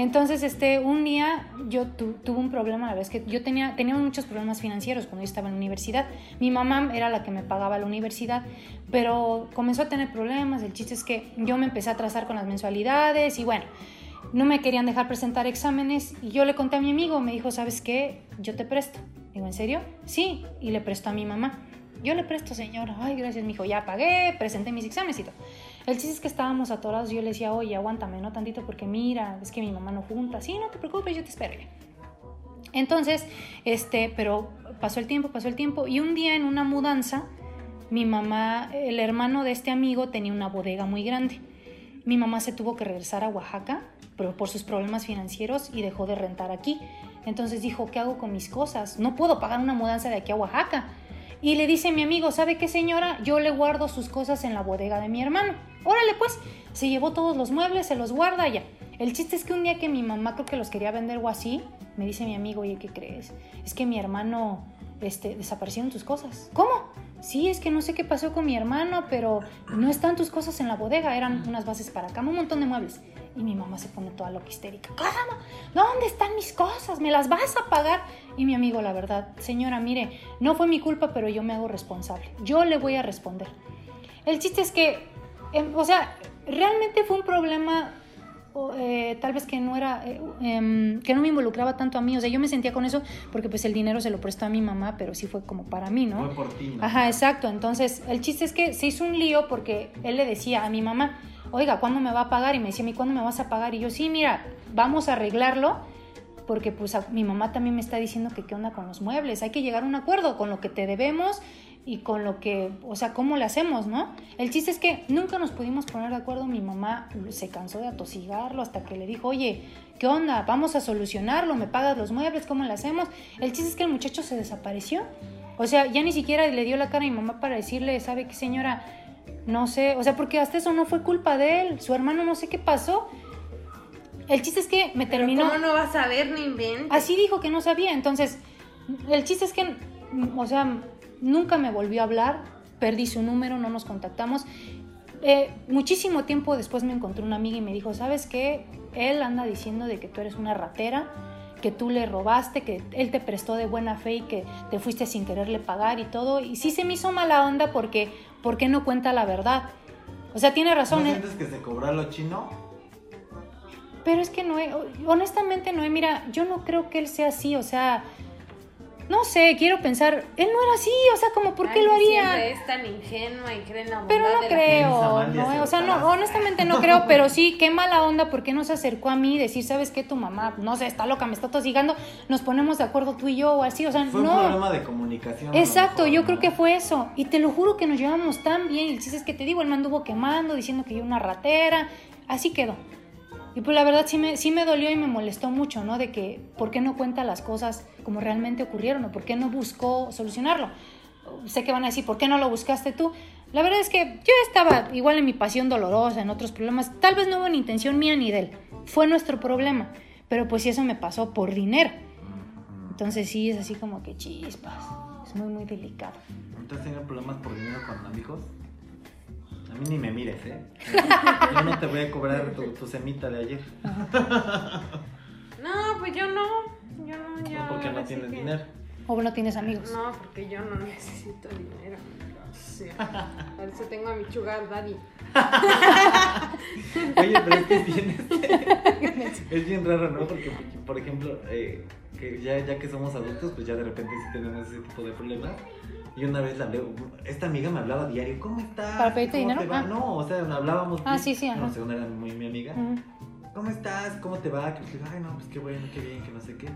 Entonces, este, un día yo tu- tuve un problema, la verdad es que yo tenía, teníamos muchos problemas financieros cuando yo estaba en la universidad. Mi mamá era la que me pagaba la universidad, pero comenzó a tener problemas. El chiste es que yo me empecé a atrasar con las mensualidades y bueno, no me querían dejar presentar exámenes y yo le conté a mi amigo, me dijo, ¿sabes qué? Yo te presto. Digo, ¿en serio? Sí, y le prestó a mi mamá. Yo le presto, señora. Ay, gracias, mi hijo. Ya pagué, presenté mis exámenes y todo. El chiste es que estábamos atorados yo le decía, oye, aguántame, no tantito, porque mira, es que mi mamá no junta. Sí, no te preocupes, yo te espero. ya". Entonces, este, pero pasó el tiempo, pasó el tiempo y un día en una mudanza, mi mamá, el hermano de este amigo tenía una bodega muy grande. Mi mamá se tuvo que regresar a Oaxaca pero por sus problemas financieros y dejó de rentar aquí. Entonces dijo, ¿qué hago con mis cosas? No puedo pagar una mudanza de aquí a Oaxaca. Y le dice mi amigo, ¿sabe qué señora? Yo le guardo sus cosas en la bodega de mi hermano. Órale pues, se llevó todos los muebles, se los guarda ya. El chiste es que un día que mi mamá creo que los quería vender o así, me dice mi amigo, oye, ¿qué crees? Es que mi hermano, este, desaparecieron tus cosas. ¿Cómo? Sí, es que no sé qué pasó con mi hermano, pero no están tus cosas en la bodega, eran unas bases para cama, un montón de muebles. Y mi mamá se pone toda loca histérica. ¿Cómo? ¿Dónde están mis cosas? ¿Me las vas a pagar? Y mi amigo, la verdad, señora, mire, no fue mi culpa, pero yo me hago responsable. Yo le voy a responder. El chiste es que, em, o sea, realmente fue un problema o, eh, tal vez que no era, eh, em, que no me involucraba tanto a mí, o sea, yo me sentía con eso porque pues el dinero se lo prestó a mi mamá, pero sí fue como para mí, ¿no? Fue por ti. ¿no? Ajá, exacto, entonces el chiste es que se hizo un lío porque él le decía a mi mamá, oiga, ¿cuándo me va a pagar? Y me decía mí, ¿cuándo me vas a pagar? Y yo, sí, mira, vamos a arreglarlo porque pues a- mi mamá también me está diciendo que qué onda con los muebles, hay que llegar a un acuerdo con lo que te debemos y con lo que, o sea, cómo le hacemos, ¿no? El chiste es que nunca nos pudimos poner de acuerdo, mi mamá se cansó de atosigarlo hasta que le dijo, oye, ¿qué onda? Vamos a solucionarlo, me pagas los muebles, ¿cómo le hacemos? El chiste es que el muchacho se desapareció, o sea, ya ni siquiera le dio la cara a mi mamá para decirle, ¿sabe qué señora? No sé, o sea, porque hasta eso no fue culpa de él, su hermano no sé qué pasó. el chiste es que me Pero terminó. ¿Cómo no vas a ver, no inventes? Así dijo que no sabía. Entonces, el chiste es que, o sea, nunca me volvió a hablar. Perdí su número, no nos contactamos. Eh, muchísimo tiempo después me encontré una amiga y me dijo, ¿sabes qué? Él anda diciendo de que tú eres una ratera, que tú le robaste, que él te prestó de buena fe y que te fuiste sin quererle pagar y todo. Y sí se me hizo mala onda porque, porque no cuenta la verdad. O sea, tiene ¿No razón. ¿eh? sientes que se cobra lo chino? Pero es que no, honestamente no, mira, yo no creo que él sea así, o sea, no sé, quiero pensar, él no era así, o sea, como, ¿por qué Ay, lo haría? Siempre es tan ingenua y cree en la bondad Pero no de la creo, no, o sea, no, honestamente no creo, pero sí, qué mala onda, ¿por qué no se acercó a mí y decir, sabes qué, tu mamá, no sé, está loca, me está tosigando, nos ponemos de acuerdo tú y yo o así, o sea, Fue un no. problema de comunicación. Exacto, mejor, yo ¿no? creo que fue eso. Y te lo juro que nos llevamos tan bien. Y el chiste es que te digo, él me anduvo quemando, diciendo que yo una ratera. Así quedó. Y pues la verdad sí me, sí me dolió y me molestó mucho, ¿no? De que, ¿por qué no cuenta las cosas como realmente ocurrieron? ¿O por qué no buscó solucionarlo? Sé que van a decir, ¿por qué no lo buscaste tú? La verdad es que yo estaba igual en mi pasión dolorosa, en otros problemas. Tal vez no hubo ni intención mía ni de él. Fue nuestro problema. Pero pues sí, eso me pasó por dinero. Entonces sí, es así como que chispas. Es muy, muy delicado. ¿Tú has problemas por dinero con amigos? A mí ni me mires, ¿eh? [laughs] Yo no te voy a cobrar tu, tu semita de ayer. No, pues yo no. Yo no, yo. No porque no tienes que- dinero. O no tienes amigos. No, porque yo no necesito dinero. Sí. Por eso tengo a mi sugar daddy. [laughs] Oye, pero es que es bien, este, es bien raro, ¿no? Porque, por ejemplo, eh, que ya, ya que somos adultos, pues ya de repente sí tenemos ese tipo de problemas. Y una vez la hablé, esta amiga me hablaba diario, ¿cómo estás? ¿Para pedirte ¿Cómo dinero? te va?". Ah. No, o sea, hablábamos. Ah, sí, sí, ajá. No sé, una era muy mi amiga. Ujú. ¿Cómo estás? ¿Cómo te va? Que le digo, ay, no, pues qué bueno, qué bien, que no sé qué.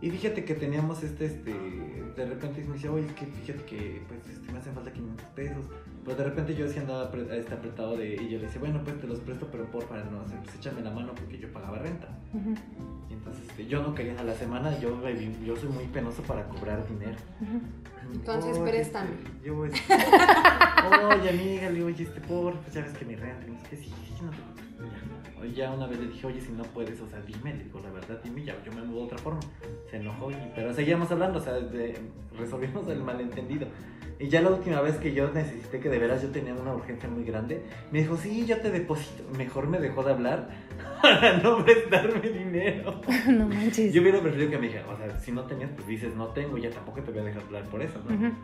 Y fíjate que teníamos este, este, de repente me decía, oye, es que fíjate que, pues, este, me hacen falta 500 pesos. Pero de repente yo sí andaba este, apretado de, y yo le decía, bueno, pues te los presto, pero porfa, no pues échame la mano porque yo pagaba renta. Y entonces este, yo no quería a la semana, yo, yo soy muy penoso para cobrar dinero. Ujú. Entonces, Oye, préstame. este, yo, este, [laughs] oye, amiga, le digo, oye, este, por, pues ya ves que mi renta, y no sé qué, sí, sí, no te ya. Ya una vez le dije, oye, si no puedes, o sea, dime, le digo, la verdad, dime, ya, yo me muevo de otra forma. Se enojó, y, pero seguíamos hablando, o sea, de- resolvimos el malentendido. Y ya la última vez que yo necesité que de veras yo tenía una urgencia muy grande, me dijo, sí, yo te deposito. Mejor me dejó de hablar [laughs] para no prestarme dinero. [laughs] no manches. Yo hubiera preferido que me dijera, o sea, si no tenías, pues dices, no tengo, ya tampoco te voy a dejar hablar por eso, ¿no? Ujú.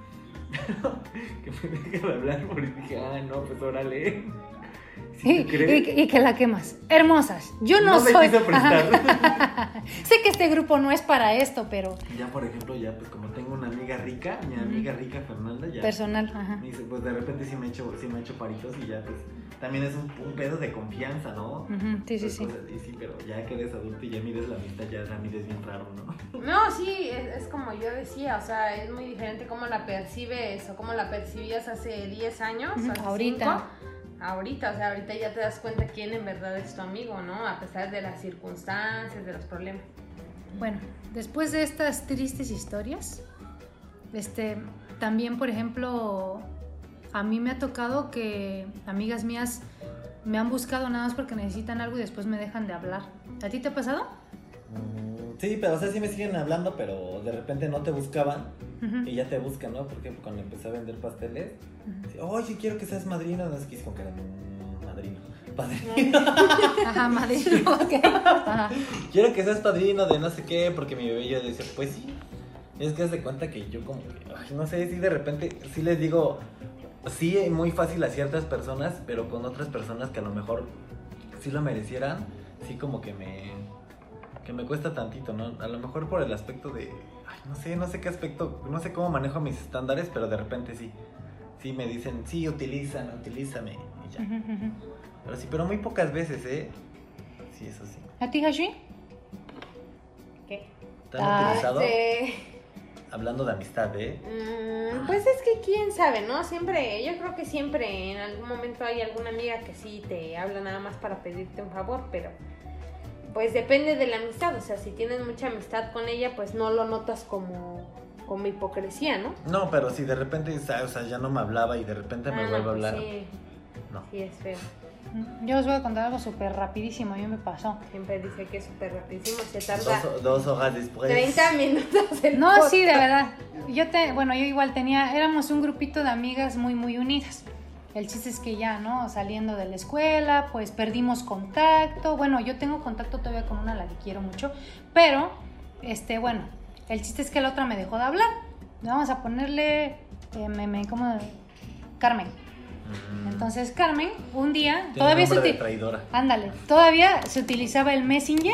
[laughs] que me deje de hablar porque dije, ah, no, pues órale. Y, ¿Sí y- y que la quemas. Hermosas. Yo no, No me soy. prestar. Ajá. [laughs] sé que este grupo no es para esto, pero Ya, por ejemplo, ya, pues como tengo una amiga rica, mi amiga rica Fernanda, ya. personal. Ajá. Me dice, pues de repente sí me he hecho, sí me he hecho paritos y ya, pues también es un, un pedo de confianza, ¿no? Ujú, Sí, sí, Pues, sí. cosas así, sí, pero ya que eres adulto y ya mides la amistad, ya la mides bien raro, ¿no? [laughs] No, sí, es, es como yo decía, o sea, es muy diferente cómo la percibes o cómo la percibías hace 10 años, Ujú, hace ahorita. cinco. Ahorita, o sea, ahorita ya te das cuenta quién en verdad es tu amigo, ¿no? A pesar de las circunstancias, de los problemas. Bueno, después de estas tristes historias, este, también, por ejemplo, a mí me ha tocado que amigas mías me han buscado nada más porque necesitan algo y después me dejan de hablar. ¿A ti te ha pasado? Mm, Sí, pero o sea, sí me siguen hablando, pero de repente no te buscaban y ya te buscan, ¿no? Por ejemplo, cuando empecé a vender pasteles, sí, oye, quiero que seas madrina, no es que es con que era "Mm, madrino. [laughs] Padrino. Ajá, madre. [laughs] ok. Ajá. quiero que seas padrino de no sé qué, porque mi bebé yo decía, pues sí. Es que haz de cuenta que yo como, que, ay, no sé, si de repente, sí les digo, sí, muy fácil a ciertas personas, pero con otras personas que a lo mejor sí lo merecieran, sí como que me, que me cuesta tantito, ¿no? A lo mejor por el aspecto de, ay, no sé, no sé qué aspecto, no sé cómo manejo mis estándares, pero de repente sí, sí me dicen, sí, utilízame, utilízame, y ya. Pero sí, pero muy pocas veces, ¿eh? Sí, eso sí. ¿A ti, Hashi? ¿Qué? ¿Te han Ah, utilizado? Este, Hablando de amistad, ¿eh? mm, pues es que quién sabe, ¿no? Siempre, yo creo que siempre en algún momento hay alguna amiga que sí te habla nada más para pedirte un favor, pero pues depende de la amistad, o sea, si tienes mucha amistad con ella, pues no lo notas como, como hipocresía, ¿no? No, pero si de repente, o sea, ya no me hablaba y de repente me Ah, no, vuelve a pues hablar. Sí, No. sí, es feo. Yo os voy a contar algo súper rapidísimo, a mí me pasó. Siempre dice que es súper rapidísimo, se tarda Dos, dos hojas después. 30 minutos el No, sí, de verdad. Yo te, bueno, yo igual tenía, éramos un grupito de amigas muy, muy unidas. El chiste es que ya, ¿no? Saliendo de la escuela, pues perdimos contacto. Bueno, yo tengo contacto todavía con una, la que quiero mucho. Pero, este, bueno, el chiste es que la otra me dejó de hablar. Vamos a ponerle, eh, me, me- ¿cómo? Carmen. Entonces, Carmen, un día, Tiene todavía se, de traidora. Ándale, todavía se utilizaba el Messenger.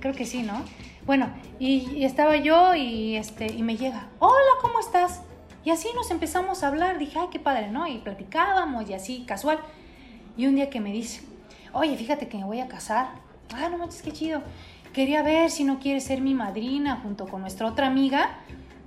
Creo que sí, ¿no? Bueno, y, y estaba yo y este y me llega, "Hola, ¿cómo estás?" Y así nos empezamos a hablar, dije, "Ay, qué padre, ¿no?" Y platicábamos y así casual. Y un día que me dice, "Oye, fíjate que me voy a casar." Ah, no manches, qué chido. Quería ver si no quieres ser mi madrina junto con nuestra otra amiga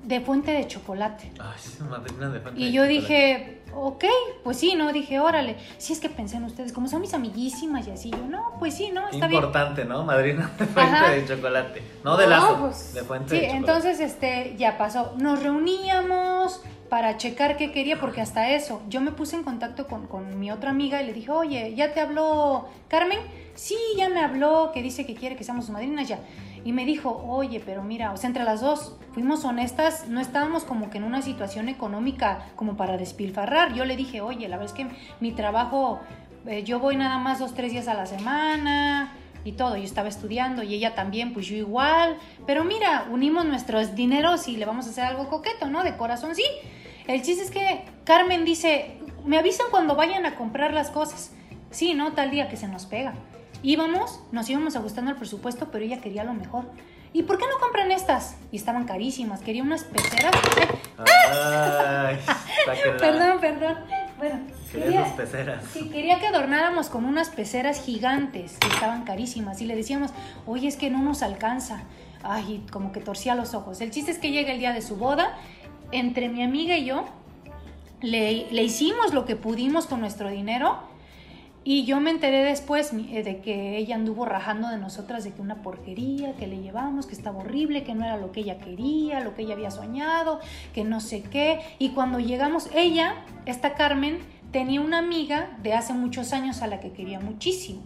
de Fuente de Chocolate. Ay, es madrina de Fanta Y de yo chocolate. dije, ok, pues sí, ¿no? Dije, órale. Si es que pensé en ustedes, como son mis amiguísimas y así, yo, no, pues sí, ¿no? Está bien. Importante, ¿no? Madrina [laughs] de fuente Ajá. de chocolate. No de No, lazo, pues, de fuente Sí, de entonces, este, ya pasó. Nos reuníamos para checar qué quería, porque hasta eso, yo me puse en contacto con, con mi otra amiga y le dije, oye, ¿ya te habló Carmen? Sí, ya me habló, que dice que quiere que seamos madrinas, ya. Y me dijo, oye, pero mira, o sea, entre las dos, fuimos honestas, no estábamos como que en una situación económica como para despilfarrar. Yo le dije, oye, la verdad es que mi trabajo, eh, yo voy nada más dos, tres días a la semana y todo. Yo estaba estudiando y ella también, pues yo igual. Pero mira, unimos nuestros dineros y le vamos a hacer algo coqueto, ¿no? De corazón, sí. El chiste es que Carmen dice, me avisan cuando vayan a comprar las cosas. Sí, ¿no? Tal día que se nos pega. Íbamos, nos íbamos ajustando al presupuesto, pero ella quería lo mejor. ¿Y por qué no compran estas? Y estaban carísimas. Quería unas peceras. Ay. [laughs] Perdón, perdón. Bueno, Quería peceras. Sí, quería que adornáramos con unas peceras gigantes que estaban carísimas y le decíamos, oye, es que no nos alcanza. Ay, como que torcía los ojos. El chiste es que llega el día de su boda, entre mi amiga y yo, le, le hicimos lo que pudimos con nuestro dinero y yo me enteré después eh, de que ella anduvo rajando de nosotras de que una porquería, que le llevamos, que estaba horrible, que no era lo que ella quería, lo que ella había soñado, que no sé qué. Y cuando llegamos, ella, esta Carmen, tenía una amiga de hace muchos años a la que quería muchísimo.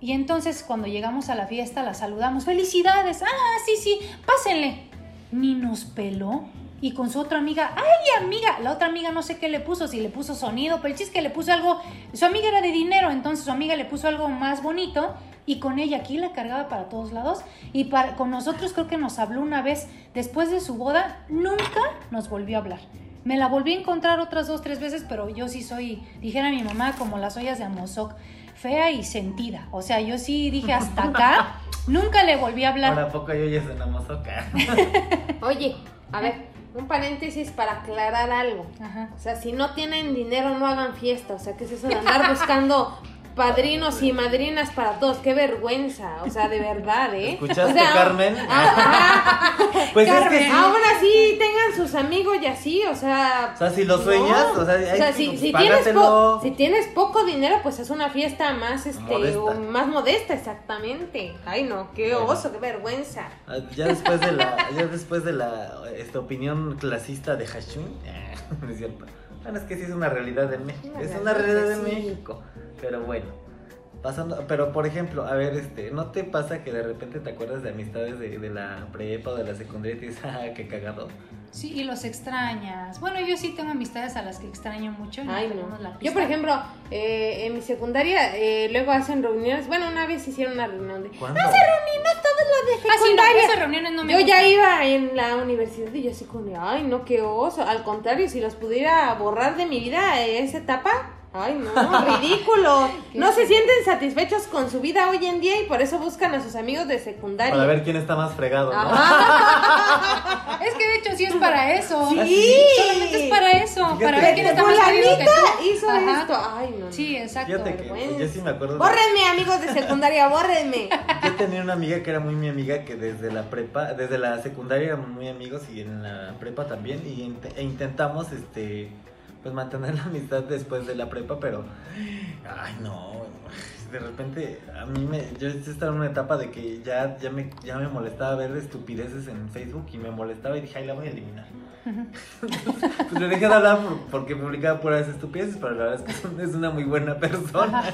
Y entonces cuando llegamos a la fiesta la saludamos, felicidades, ah, sí, sí, pásenle. Ni nos peló. Y con su otra amiga, ay amiga, la otra amiga no sé qué le puso, si le puso sonido, pero el chiste es que le puso algo, su amiga era de dinero, entonces su amiga le puso algo más bonito y con ella aquí la cargaba para todos lados y para, con nosotros creo que nos habló una vez después de su boda, nunca nos volvió a hablar. Me la volví a encontrar otras dos, tres veces, pero yo sí soy, dijera mi mamá, como las ollas de Amozoc, fea y sentida. O sea, yo sí dije hasta acá, [laughs] nunca le volví a hablar. Ahora poco yo ya se enamozoca. [laughs] Oye, a ver, un paréntesis para aclarar algo. Ajá. O sea, si no tienen dinero, no hagan fiesta. O sea, ¿qué es eso de andar buscando [laughs] padrinos y madrinas para todos? ¡Qué vergüenza! O sea, de verdad, ¿eh? ¿Escuchaste, O sea, Carmen? ah, ah, [laughs] Pues es que. Aún así, tengan sus amigos y así, o sea... O sea, si lo sueñas, o sea, hay- si, si tienes si tienes poco dinero, pues es una fiesta más, este, Modesta. o más modesta, exactamente. Ay, no, qué oso, qué vergüenza. Ah, Ya después de la, ya después de la esta opinión clasista de Hashun, [laughs] no es cierto. Bueno, es que sí es una realidad de México. Es una realidad, de. México. Pero bueno. Pasando, pero por ejemplo, a ver, este, ¿no te pasa que de repente te acuerdas de amistades de, de la prepa o de la secundaria y te dices, [laughs] ah, qué cagado? Sí, y los extrañas. Bueno, yo sí tengo amistades a las que extraño mucho. y Ay, la no. Yo, por ejemplo, eh, en mi secundaria, eh, luego hacen reuniones. Bueno, una vez hicieron una reunión de. ¿Cuándo? Reunimos todos los de Ah, sí, no, secundaria. esas reuniones no me Yo ya iba en la universidad y yo así con, ay, no, qué oso. Al contrario, si los pudiera borrar de mi vida eh, esa etapa, ay, no, ridículo. [laughs] No se sienten satisfechos con su vida hoy en día y por eso buscan a sus amigos de secundaria. Para ver quién está más fregado, ¿no? [laughs] Es que de hecho sí es para eso. Sí. Solamente es para eso. Fíjate para ver quién está más jodido que tú. hizo Ajá. esto. Ay, no. no. Sí, exacto. Fíjate que yo sí me acuerdo. de- Bórrenme, amigos de secundaria, bórrenme. [laughs] Yo tenía una amiga que era muy mi amiga que desde la prepa, desde la secundaria éramos muy amigos y en la prepa también y e intentamos este pues mantener la amistad después de la prepa, pero ay no, de repente a mí me yo estaba en una etapa de que ya ya me ya me molestaba ver estupideces en Facebook y me molestaba y dije, "Ay, la voy a eliminar." pues le dejé de hablar por- porque publicaba puras estupideces, pero la verdad es que es una muy buena persona.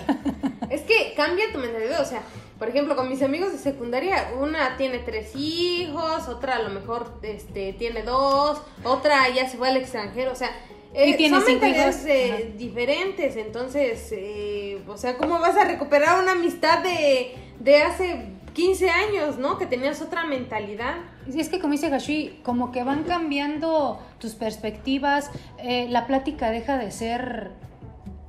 Es que cambia tu mentalidad, o sea, por ejemplo, con mis amigos de secundaria, una tiene tres hijos, otra a lo mejor este, tiene dos, otra ya se fue al extranjero, o sea, eh, tiene son mentalidades eh, diferentes, entonces, eh, o sea, ¿cómo vas a recuperar una amistad de, de hace 15 años, ¿no? Que tenías otra mentalidad. Y es que como dice Gashui, como que van cambiando tus perspectivas, eh, la plática deja de ser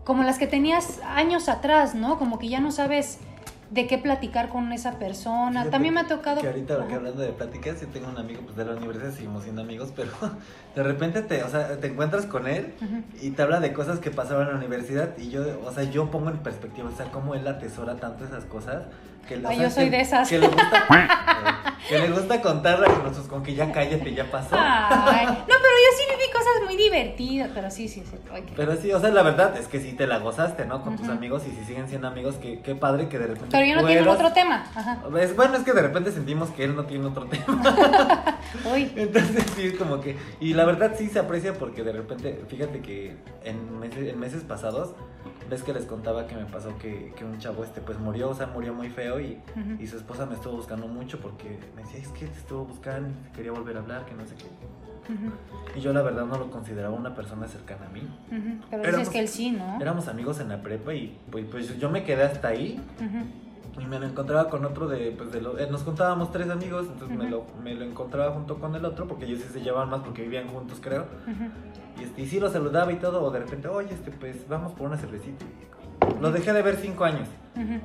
como las que tenías años atrás, ¿no? Como que ya no sabes de qué platicar con esa persona. Fíjate También me ha tocado... Que ahorita que Ajá. hablando de pláticas, yo tengo un amigo pues, de la universidad, seguimos siendo amigos, pero [laughs] de repente te, o sea, te encuentras con él Ujú. y te habla de cosas que pasaban en la universidad y yo, o sea, yo pongo en perspectiva, o sea, cómo él atesora tanto esas cosas. Que, o Ay, sea, yo soy que- de esas. Que le gusta, [laughs] que le gusta contarlas con nosotros, con que ya cállate, ya pasó. Ay, no, pero yo sí viví cosas muy divertidas, pero sí, sí, sí. qué- Pero sí, o sea, la verdad es que sí te la gozaste, ¿no? Con tus amigos y si siguen siendo amigos, que qué padre que de repente. Pero ya no tienen fueras- otro tema. Ajá. Es- bueno, es que de repente sentimos que él no tiene otro tema. [laughs] Uy. [laughs] Entonces sí, es como que... Y la verdad sí se aprecia porque de repente, fíjate que en meses, en meses pasados, ves que les contaba que me pasó que, que un chavo este pues murió, o sea, murió muy feo y, Ujú. y su esposa me estuvo buscando mucho porque me decía, es que te estuvo buscando, quería volver a hablar, que no sé qué. Ujú, Y yo la verdad no lo consideraba una persona cercana a mí. Pero Éramos- dices que él sí, ¿no? Éramos amigos en la prepa y pues, pues yo me quedé hasta ahí Ujú, y me lo encontraba con otro de, pues de lo, eh, nos contábamos tres amigos, entonces me, lo, me lo encontraba junto con el otro, porque ellos sí se llevaban más porque vivían juntos, creo. Y, este, y sí lo saludaba y todo, o de repente, oye, este, pues vamos por una cervecita. Lo dejé de ver cinco años.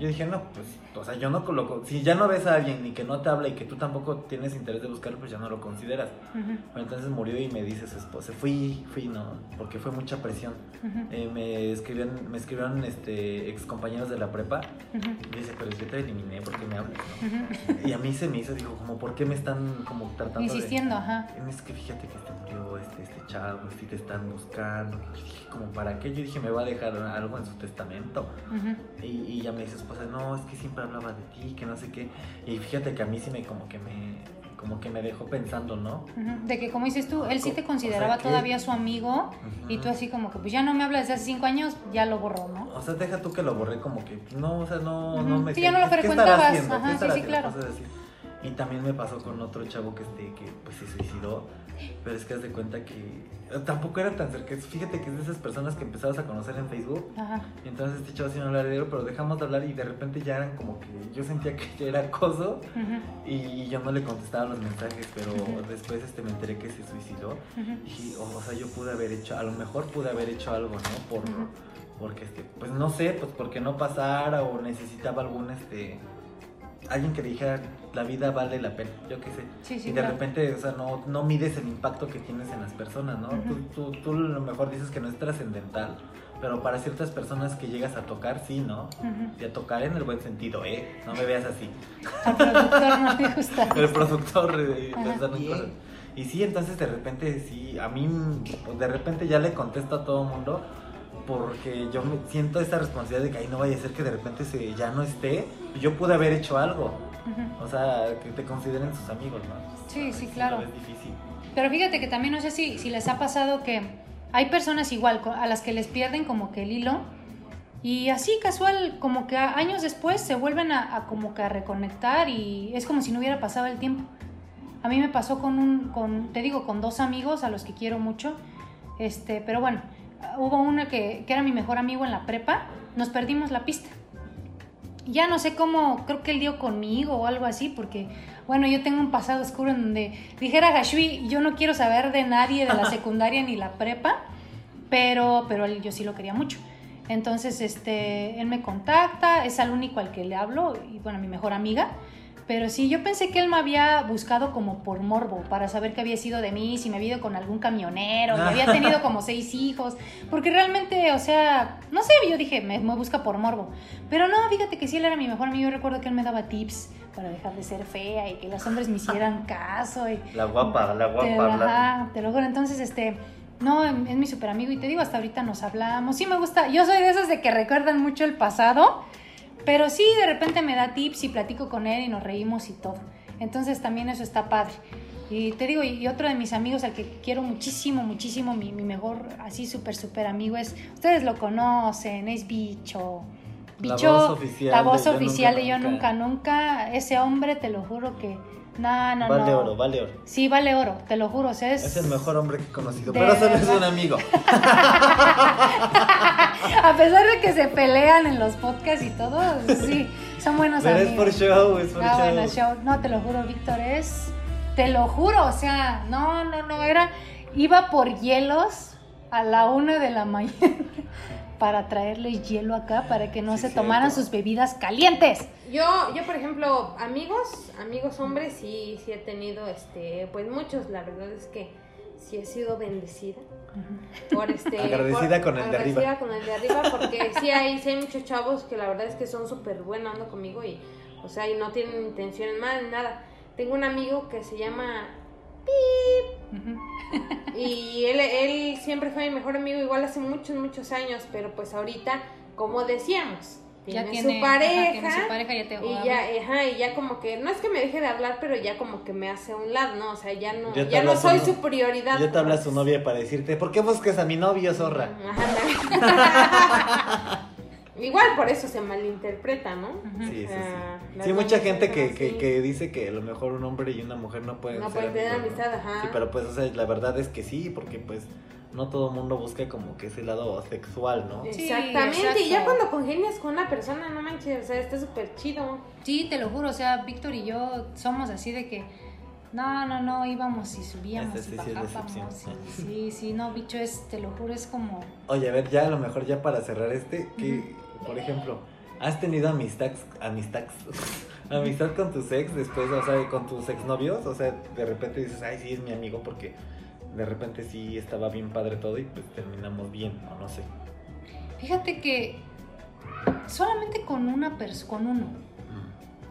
Yo dije, no, pues, o sea, yo no coloco, si ya no ves a alguien y que no te habla y que tú tampoco tienes interés de buscarlo, pues ya no lo consideras. Ujú, Bueno, entonces murió y me dice su esposa, fui, fui, no, porque fue mucha presión. ujú, Eh, me escribieron, me escribieron este, ex compañeros de la prepa y dice, pero yo te eliminé, ¿por qué me hablas? no?" Y a mí se me hizo, dijo, como, ¿por qué me están como tratando de- Insistiendo, ajá. Es que fíjate que este murió este, este chavo, si te están buscando. Y dije, como, ¿para qué? Yo dije, me va a dejar algo en su testamento. Y, y ya me dice esposa, no, es que siempre hablaba de ti, que no sé qué. Y fíjate que a mí sí me como que me, como que me dejó pensando, ¿no? De que como dices tú, él sí te O consideraba sea, todavía su amigo y tú así como que pues ya no me hablas desde hace cinco años, ya lo borró, ¿no? O sea, deja tú que lo borré como que, no, o sea, no, Ujú. no me Sí, ya no lo ¿qué estará frecuentabas. Ajá, sí, sí, claro. Y también me pasó con otro chavo que, este, que pues se suicidó. Pero es que haz de cuenta que eh, tampoco era tan cerca. Fíjate que es de esas personas que empezabas a conocer en Facebook. Ajá. Y entonces este chavo hablaba de él, pero dejamos de hablar y de repente ya eran como que yo sentía que ya era acoso y yo no le contestaba los mensajes, pero después este me enteré que se suicidó. Y oh, o sea, yo pude haber hecho, a lo mejor pude haber hecho algo, ¿no? Por, porque este, pues no sé, pues porque no pasara o necesitaba algún este alguien que dijera la vida vale la pena, yo qué sé. Sí, sí, y de claro. repente, o sea, no, no mides el impacto que tienes en las personas, ¿no? Ujú. tú, tú, tú a lo mejor dices que no es trascendental, pero para ciertas personas que llegas a tocar, sí, ¿no? Ujú. Y a tocar en el buen sentido, ¿eh? No me veas así. Al productor no le gusta. [laughs] El productor eh. Y sí, entonces de repente, sí, a mí pues, de repente ya le contesto a todo el mundo porque yo me siento esta responsabilidad de que ahí no vaya a ser que de repente se, ya no esté. Yo pude haber hecho algo. O sea, que te consideren sus amigos, ¿no? Sí, sí, claro. ves difícil. Pero fíjate que también no sé si, si les ha pasado que hay personas igual a las que les pierden como que el hilo y así casual como que años después se vuelven a, a como que a reconectar y es como si no hubiera pasado el tiempo. A mí me pasó con un, con, te digo, con dos amigos a los que quiero mucho, este, pero bueno, hubo que, que era mi mejor amigo en la prepa, nos perdimos la pista. Ya no sé cómo, creo que él dio conmigo o algo así, porque, bueno, yo tengo un pasado oscuro en donde dijera Gashui, yo no quiero saber de nadie de la [laughs] secundaria ni la prepa, pero, pero él, yo sí lo quería mucho. Entonces, este, él me contacta, es al único al que le hablo, y bueno, mi mejor amiga. Pero sí, yo pensé que él me había buscado como por morbo, para saber qué había sido de mí, si me había ido con algún camionero, y había tenido [laughs] como seis hijos, porque realmente, o sea, no sé, yo dije, me, me busca por morbo. Pero no, fíjate que sí, él era mi mejor amigo, yo recuerdo que él me daba tips para dejar de ser fea y que los hombres me hicieran [laughs] caso. Y, La guapa, la te, guapa. la- ajá, te lo juro. Entonces, este, no, es mi super amigo y te digo, hasta ahorita nos hablamos. Sí me gusta, yo soy de esas de que recuerdan mucho el pasado, pero sí de repente me da tips y platico con él y nos reímos y todo. Entonces también eso está padre. Y te digo, y otro de mis amigos al que quiero muchísimo, muchísimo, mi, mi mejor, así súper, súper amigo es, ustedes lo conocen, es Bicho. La Bicho, voz oficial la voz de Yo oficial Nunca de Yo Nunca. Nunca Nunca, ese hombre, te lo juro que, no, no, Vale no. oro, vale oro. Sí, vale oro, te lo juro, o sea, es... Es el mejor hombre que he conocido. De Pero solo es un amigo. [laughs] A pesar de que se pelean en los podcasts y todo, sí, son buenos Pero es amigos. por show, es por Ah, show. bueno, show. No, te lo juro, Víctor, es. Te lo juro, o sea, no, no, no, era. Iba por hielos a la una de la mañana para traerles hielo acá para que no Sí, se cierto. tomaran sus bebidas calientes. Yo, yo por ejemplo, amigos, amigos hombres, sí, sí he tenido, este, pues muchos, la verdad es que sí he sido bendecida. Por este, [laughs] Agradecida por- con el de arriba. agradecida con el de arriba, porque sí hay, sí hay muchos chavos que la verdad es que son súper buenos ando conmigo y, o sea, y no tienen intenciones malas, ni nada. Tengo un amigo que se llama [laughs] Y él, él siempre fue mi mejor amigo, igual hace muchos, muchos años, pero pues ahorita, como decíamos, tiene, Ya tiene su pareja. ajá, tiene su pareja, ya te Y ya, ajá, y ya como que, no es que me deje de hablar, pero ya como que me hace a un lado, ¿no? O sea, ya no, Ya no soy su prioridad. Ya te habla su novia para decirte, ¿por qué buscas a mi novio, zorra? Ajá, [laughs] Igual por eso se malinterpreta, ¿no? Sí, sí, Ah, sí. Sí, mucha gente que, que, que dice que a lo mejor un hombre y una mujer no pueden No ser pueden tener amigos, ¿no? amistad, ajá. Sí, pero pues, o sea, la verdad es que sí, porque pues no todo el mundo busca como que ese lado sexual, ¿no? Sí, Exactamente, y ya cuando congenias con una persona, no manches, o sea, está súper chido. Sí, te lo juro, o sea, Víctor y yo somos así de que. No, no, no, íbamos y subíamos sí, y sí bajábamos. y- sí, sí, no, bicho, es, te lo juro, es como. Oye, a ver, ya a lo mejor ya para cerrar este, que, por ejemplo, ¿has tenido amistad, amistad, [laughs] amistad con tus ex después, o sea, con tus exnovios? O sea, de repente dices, ay, sí, es mi amigo porque de repente sí estaba bien padre todo y pues terminamos bien, o no sé. Fíjate que solamente con una persona, con uno.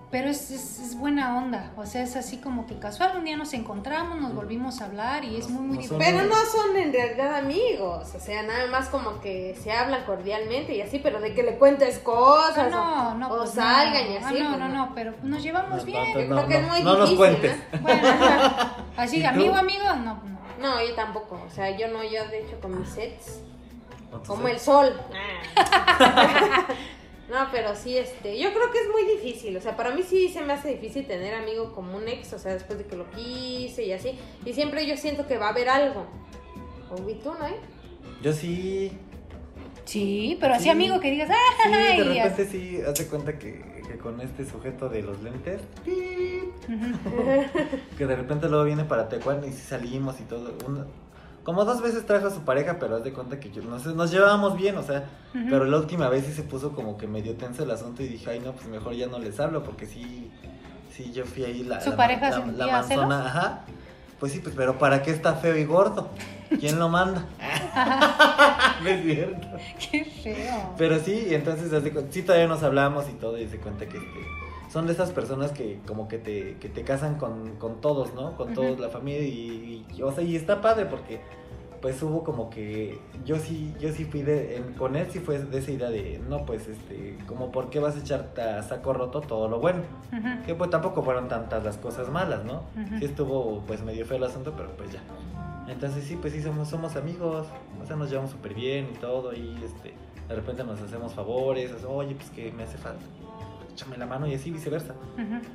Pero es, es, es buena onda, o sea, es así como que casual, un día nos encontramos, nos volvimos a hablar y es muy, muy No. Pero no son en realidad amigos, o sea, nada más como que se hablan cordialmente y así, pero de que le cuentes cosas Ah, no, no, o, pues salgan no. y Ah, así. no, pues no, no, pero nos llevamos No, bien. no, que es no, muy no nos difícil, cuentes. ¿no? Bueno, así, amigo, amigo, no, no. No, yo tampoco, o sea, yo no, yo de hecho con mis sets, ¿Con tus como el sol. Ah. [laughs] [laughs] No, pero sí, este, yo creo que es muy difícil, o sea, para mí sí se me hace difícil tener amigo como un ex, o sea, después de que lo quise y así, y siempre yo siento que va a haber algo. O y tú, ¿no? eh? Yo sí, Sí, pero así Sí. amigo que digas, sí, ¡ay! de y repente sí, hace cuenta que, que con este sujeto de los lentes, [laughs] que de repente luego viene para Tecuán y sí salimos y todo. Una- como dos veces trajo a su pareja, pero haz de cuenta que yo, nos, nos llevábamos bien, o sea, pero la última vez sí se puso como que medio tenso el asunto y dije, ay no, pues mejor ya no les hablo porque sí, sí, yo fui ahí la, ¿Su la, pareja la, la manzona, ajá. Pues sí, pues pero ¿para qué está feo y gordo? ¿Quién lo manda? [laughs] no es cierto. [laughs] Qué feo. Pero sí, y entonces sí todavía nos hablamos y todo y se cuenta que este, son de esas personas que como que te, que te casan con, con todos, ¿no? Con toda Ujú. la familia y, y, o sea, y está padre porque pues hubo como que yo sí, yo sí fui de, en- con él sí fue de esa idea de, no, pues este, como por qué vas a echarte a saco roto todo lo bueno. Que pues tampoco fueron tantas las cosas malas, ¿no? Sí estuvo pues medio feo el asunto, pero pues ya. Entonces sí, pues sí somos, somos amigos, o sea, nos llevamos súper bien y todo, y este, de repente nos hacemos favores, o sea, oye, pues que me hace falta, échame la mano y así viceversa.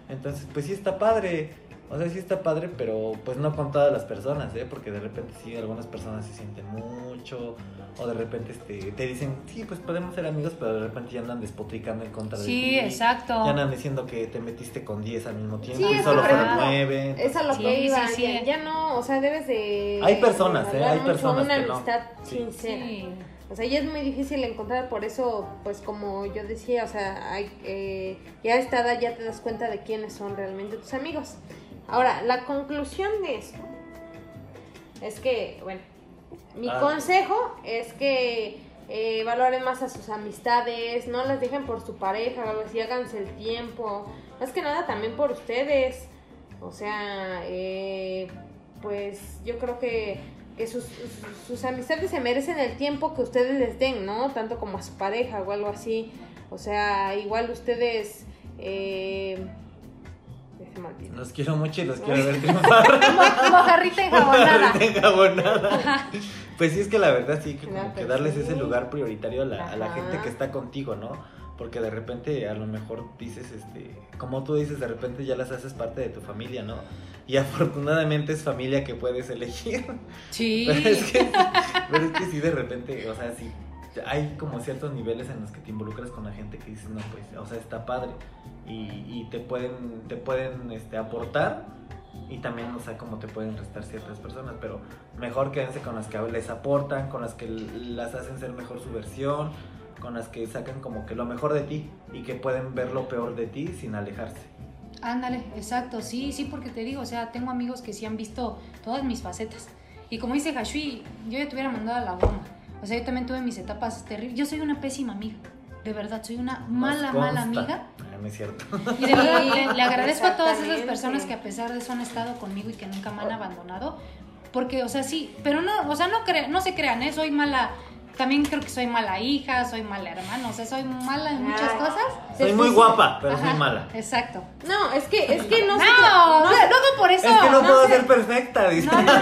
Entonces, pues sí está padre, o sea, sí está padre, pero pues no con todas las personas, ¿eh? Porque de repente sí, algunas personas se sienten mucho, o de repente este, te dicen, sí, pues podemos ser amigos, pero de repente ya andan despotricando en contra de ti. Sí, exacto. Ya andan diciendo que te metiste con 10 al mismo tiempo Sí, y solo fueron por ejemplo, 9. Es a lo Sí, que iba, sí, sí. Ya, ya no, o sea, debes de... Hay personas, de ¿eh? Hay personas una que no. amistad Sí. sincera. O sea, ya es muy difícil encontrar, por eso, pues como yo decía, o sea, hay, eh, ya a esta edad ya te das cuenta de quiénes son realmente tus amigos. Ahora, la conclusión de esto es que, bueno, mi Ah. consejo es que eh, valoren más a sus amistades, no las dejen por su pareja, o así, háganse el tiempo, más que nada también por ustedes. O sea, eh, pues yo creo que sus, sus- sus amistades se merecen el tiempo que ustedes les den, ¿no? Tanto como a su pareja o algo así. O sea, igual ustedes... Eh. Los quiero mucho y los quiero ver [laughs] triunfar. Mo- Mojarrita [laughs] enjabonada. Ahorita enjabonada. Pues sí, es que la verdad sí, que, como que darles ese lugar prioritario a la, a la gente que está contigo, ¿no? Porque de repente a lo mejor dices, este, como tú dices, de repente ya las haces parte de tu familia, ¿no? Y [laughs] afortunadamente es familia que puedes elegir. Sí. [laughs] Pero es que, pero es que sí, de repente, o sea, sí, hay como ciertos niveles en los que te involucras con la gente que dices, no, pues, o sea, está padre. Y, y te pueden, te pueden este, aportar y también, o sea, como te pueden restar ciertas personas. Pero mejor quédense con las que les aportan, con las que las hacen ser mejor su versión, con las que sacan como que lo mejor de ti y que pueden ver lo peor de ti sin alejarse. Ándale, exacto, sí, sí, porque te digo, o sea, tengo amigos que sí han visto todas mis facetas. Y como dice Hashui, yo ya te hubiera mandado a la goma. O sea, yo también tuve mis etapas terribles. Yo soy una pésima amiga. De verdad, soy una mala, mala amiga. Ah, no es cierto. Y de verdad le, le agradezco a todas esas personas que a pesar de eso han estado conmigo y que nunca me han abandonado. Porque, o sea, sí, pero no, o sea, no, cre- no se crean, ¿eh? Soy mala, también creo que soy mala hija, soy mala hermana, o sea, soy mala en muchas Ay. cosas. Soy muy guapa, pero Ajá, soy mala. Exacto. No, es que, es que no, No, se no se- luego por eso. Es que no, no puedo ser perfecta, dice. No, no,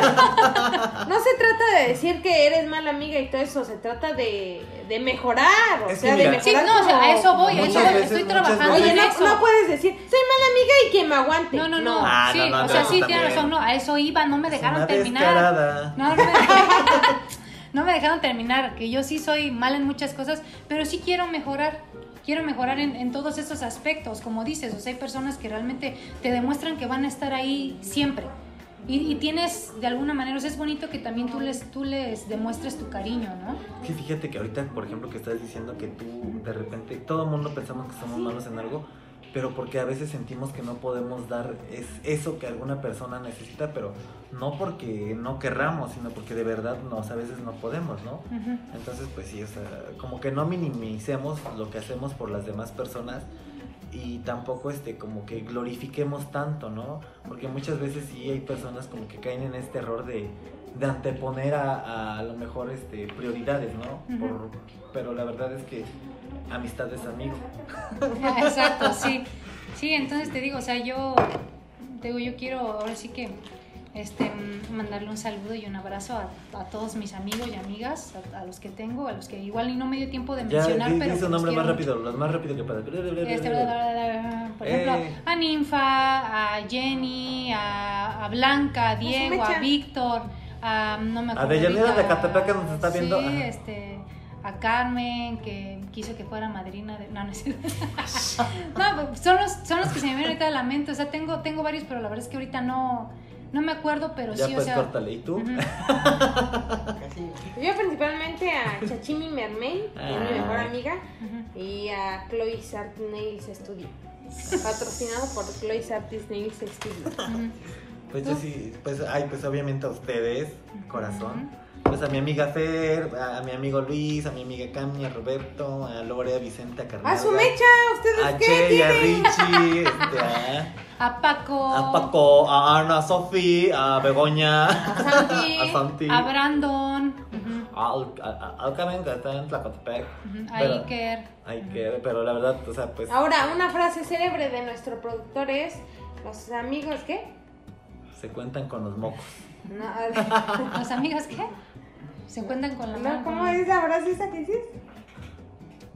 No se trata de decir que eres mala amiga y todo eso, se trata de, de mejorar, o Es sea, de mejorar. Sí, no, o sea, a eso voy, a eso veces- estoy trabajando Oye, en no, eso. no puedes decir, soy mala amiga y que me aguante. No, no, no. Ah, sí, no, no, o sea, sí, también. tienes razón, no, a eso iba, no me dejaron terminar. No, no me, [laughs] no me dejaron terminar, que yo sí soy mal en muchas cosas, pero sí quiero mejorar. Quiero mejorar en, en todos esos aspectos, como dices, o sea, hay personas que realmente te demuestran que van a estar ahí siempre. Y, y tienes, de alguna manera, o sea, es bonito que también tú les, tú les demuestres tu cariño, ¿no? Que fíjate que ahorita, por ejemplo, que estás diciendo que tú de repente, todo el mundo pensamos que somos malos en algo, pero porque a veces sentimos que no podemos dar es eso que alguna persona necesita, pero no porque no querramos, sino porque de verdad no, o sea, a veces no podemos, ¿no? Entonces, pues sí, o sea, como que no minimicemos lo que hacemos por las demás personas y tampoco este como que glorifiquemos tanto, ¿no? Porque muchas veces sí hay personas como que caen en este error de, de anteponer a, a, a lo mejor este prioridades, ¿no? Por- pero la verdad es que amistad es amigo. Exacto, [laughs] sí. Sí, entonces te digo, o sea, yo te digo, yo quiero ahora sí que este mandarle un saludo y un abrazo a, a todos mis amigos y amigas, a, a los que tengo, a los que igual y no me dio tiempo de mencionar, pero que los nombre más rápido, lo más rápido que pueda. Este, bla, bla, bla, bla. por ejemplo, Eh. a Ninfa, a Jenny, a, a Blanca, a Diego, a. Víctor, a no me A acuerdo. Deyanira ahorita, de Catepec que nos está viendo. Sí, este, a Carmen, que quiso que fuera madrina de. No, no es. [laughs] No, pues, son los, son los que se me vienen ahorita a la mente. O sea, tengo, tengo varios, pero la verdad es que ahorita no, no me acuerdo, pero Ya sí, pues o sea. córtale. ¿Y tú? ujú. Yo principalmente a Chachimi Mermaid, que es mi mejor amiga, y a Chloe's Art Nails Studio. Patrocinado por Chloe's Artist Nails Studio. Pues yo sí, pues, ay, pues obviamente a ustedes, corazón. Pues a mi amiga Fer, a, a mi amigo Luis, a mi amiga Cami, a Roberto, a Lore, a Vicente, a Carmen. ¡A su mecha! ¿Ustedes A qué Che a? Richie, [laughs] este, a, A Paco. a Paco, a Ana, a Sofi, a Begoña, A Santi. [laughs] a Santi, A Brandon. a- al Carmen que está en Tlacotepec. A Pero- Iker. Ay, que, pero la verdad, o sea, pues Ahora, una frase célebre de nuestro productor es: Los amigos, ¿qué? se cuentan con los mocos. No, a- [laughs] ¿Los amigos qué? Se cuentan con la no, mano. ¿Cómo es la frase esa que dices?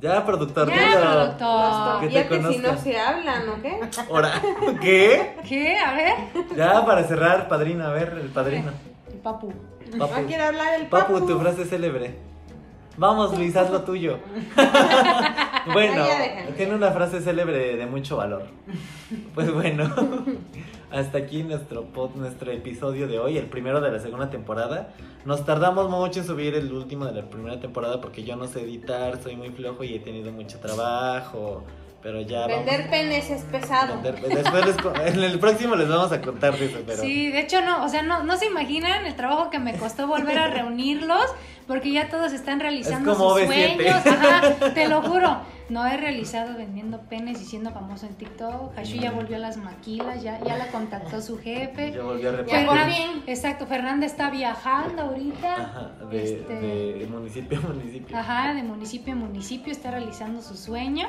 Ya, productor, Ya, dilo. productor. Que te Ya que si no se hablan, ¿o qué? Ahora, [laughs] ¿qué? ¿Qué? A ver. Ya, para cerrar, padrino, a ver, el padrino. El papu. No Papu, quiere hablar el Papu, papu. tu frase célebre. Vamos, Luis, haz lo tuyo. [laughs] bueno, ya tiene una frase célebre de mucho valor. Pues bueno, hasta aquí nuestro pod- nuestro episodio de hoy, el primero de la segunda temporada. Nos tardamos mucho en subir el último de la primera temporada porque yo no sé editar, soy muy flojo y he tenido mucho trabajo. Pero ya vamos. Vender penes es pesado. Vender- Después les [laughs] en el próximo les vamos a contar de eso, pero Sí, de hecho no, o sea, no, no se imaginan el trabajo que me costó volver a [laughs] reunirlos, porque ya todos están realizando Es como sus OV7. sueños, ajá, te lo juro. No he realizado vendiendo penes y siendo famoso en TikTok. Hashu ya volvió a las maquilas, ya, ya la contactó su jefe. a Ya por Fernan- fin. exacto, Fernanda está viajando ahorita. Ajá, de, Este- de municipio a municipio. Ajá, de municipio en municipio está realizando su sueño.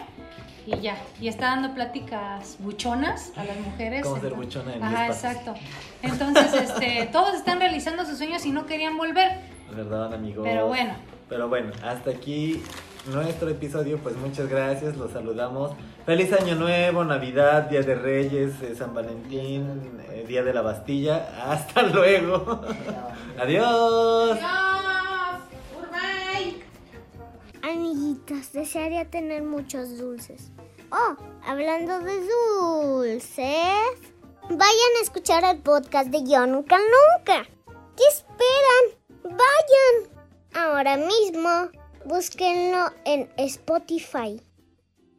y ya. Y está dando pláticas buchonas a las mujeres. Cómo ser buchona en Ajá, exacto. Entonces, este, [laughs] todos están realizando sus sueños y no querían volver. ¿Verdad, amigos? Pero bueno. Pero bueno, hasta aquí nuestro episodio. Pues muchas gracias, los saludamos. Feliz Año Nuevo, Navidad, Día de Reyes, eh, San Valentín, eh, Día de la Bastilla. [laughs] Hasta luego. [laughs] Adiós. Adiós. Amiguitos, desearía tener muchos dulces. Oh, hablando de dulces, vayan a escuchar el podcast de Yo Nunca Nunca. ¿Qué esperan? Vayan. Ahora mismo, búsquenlo en Spotify.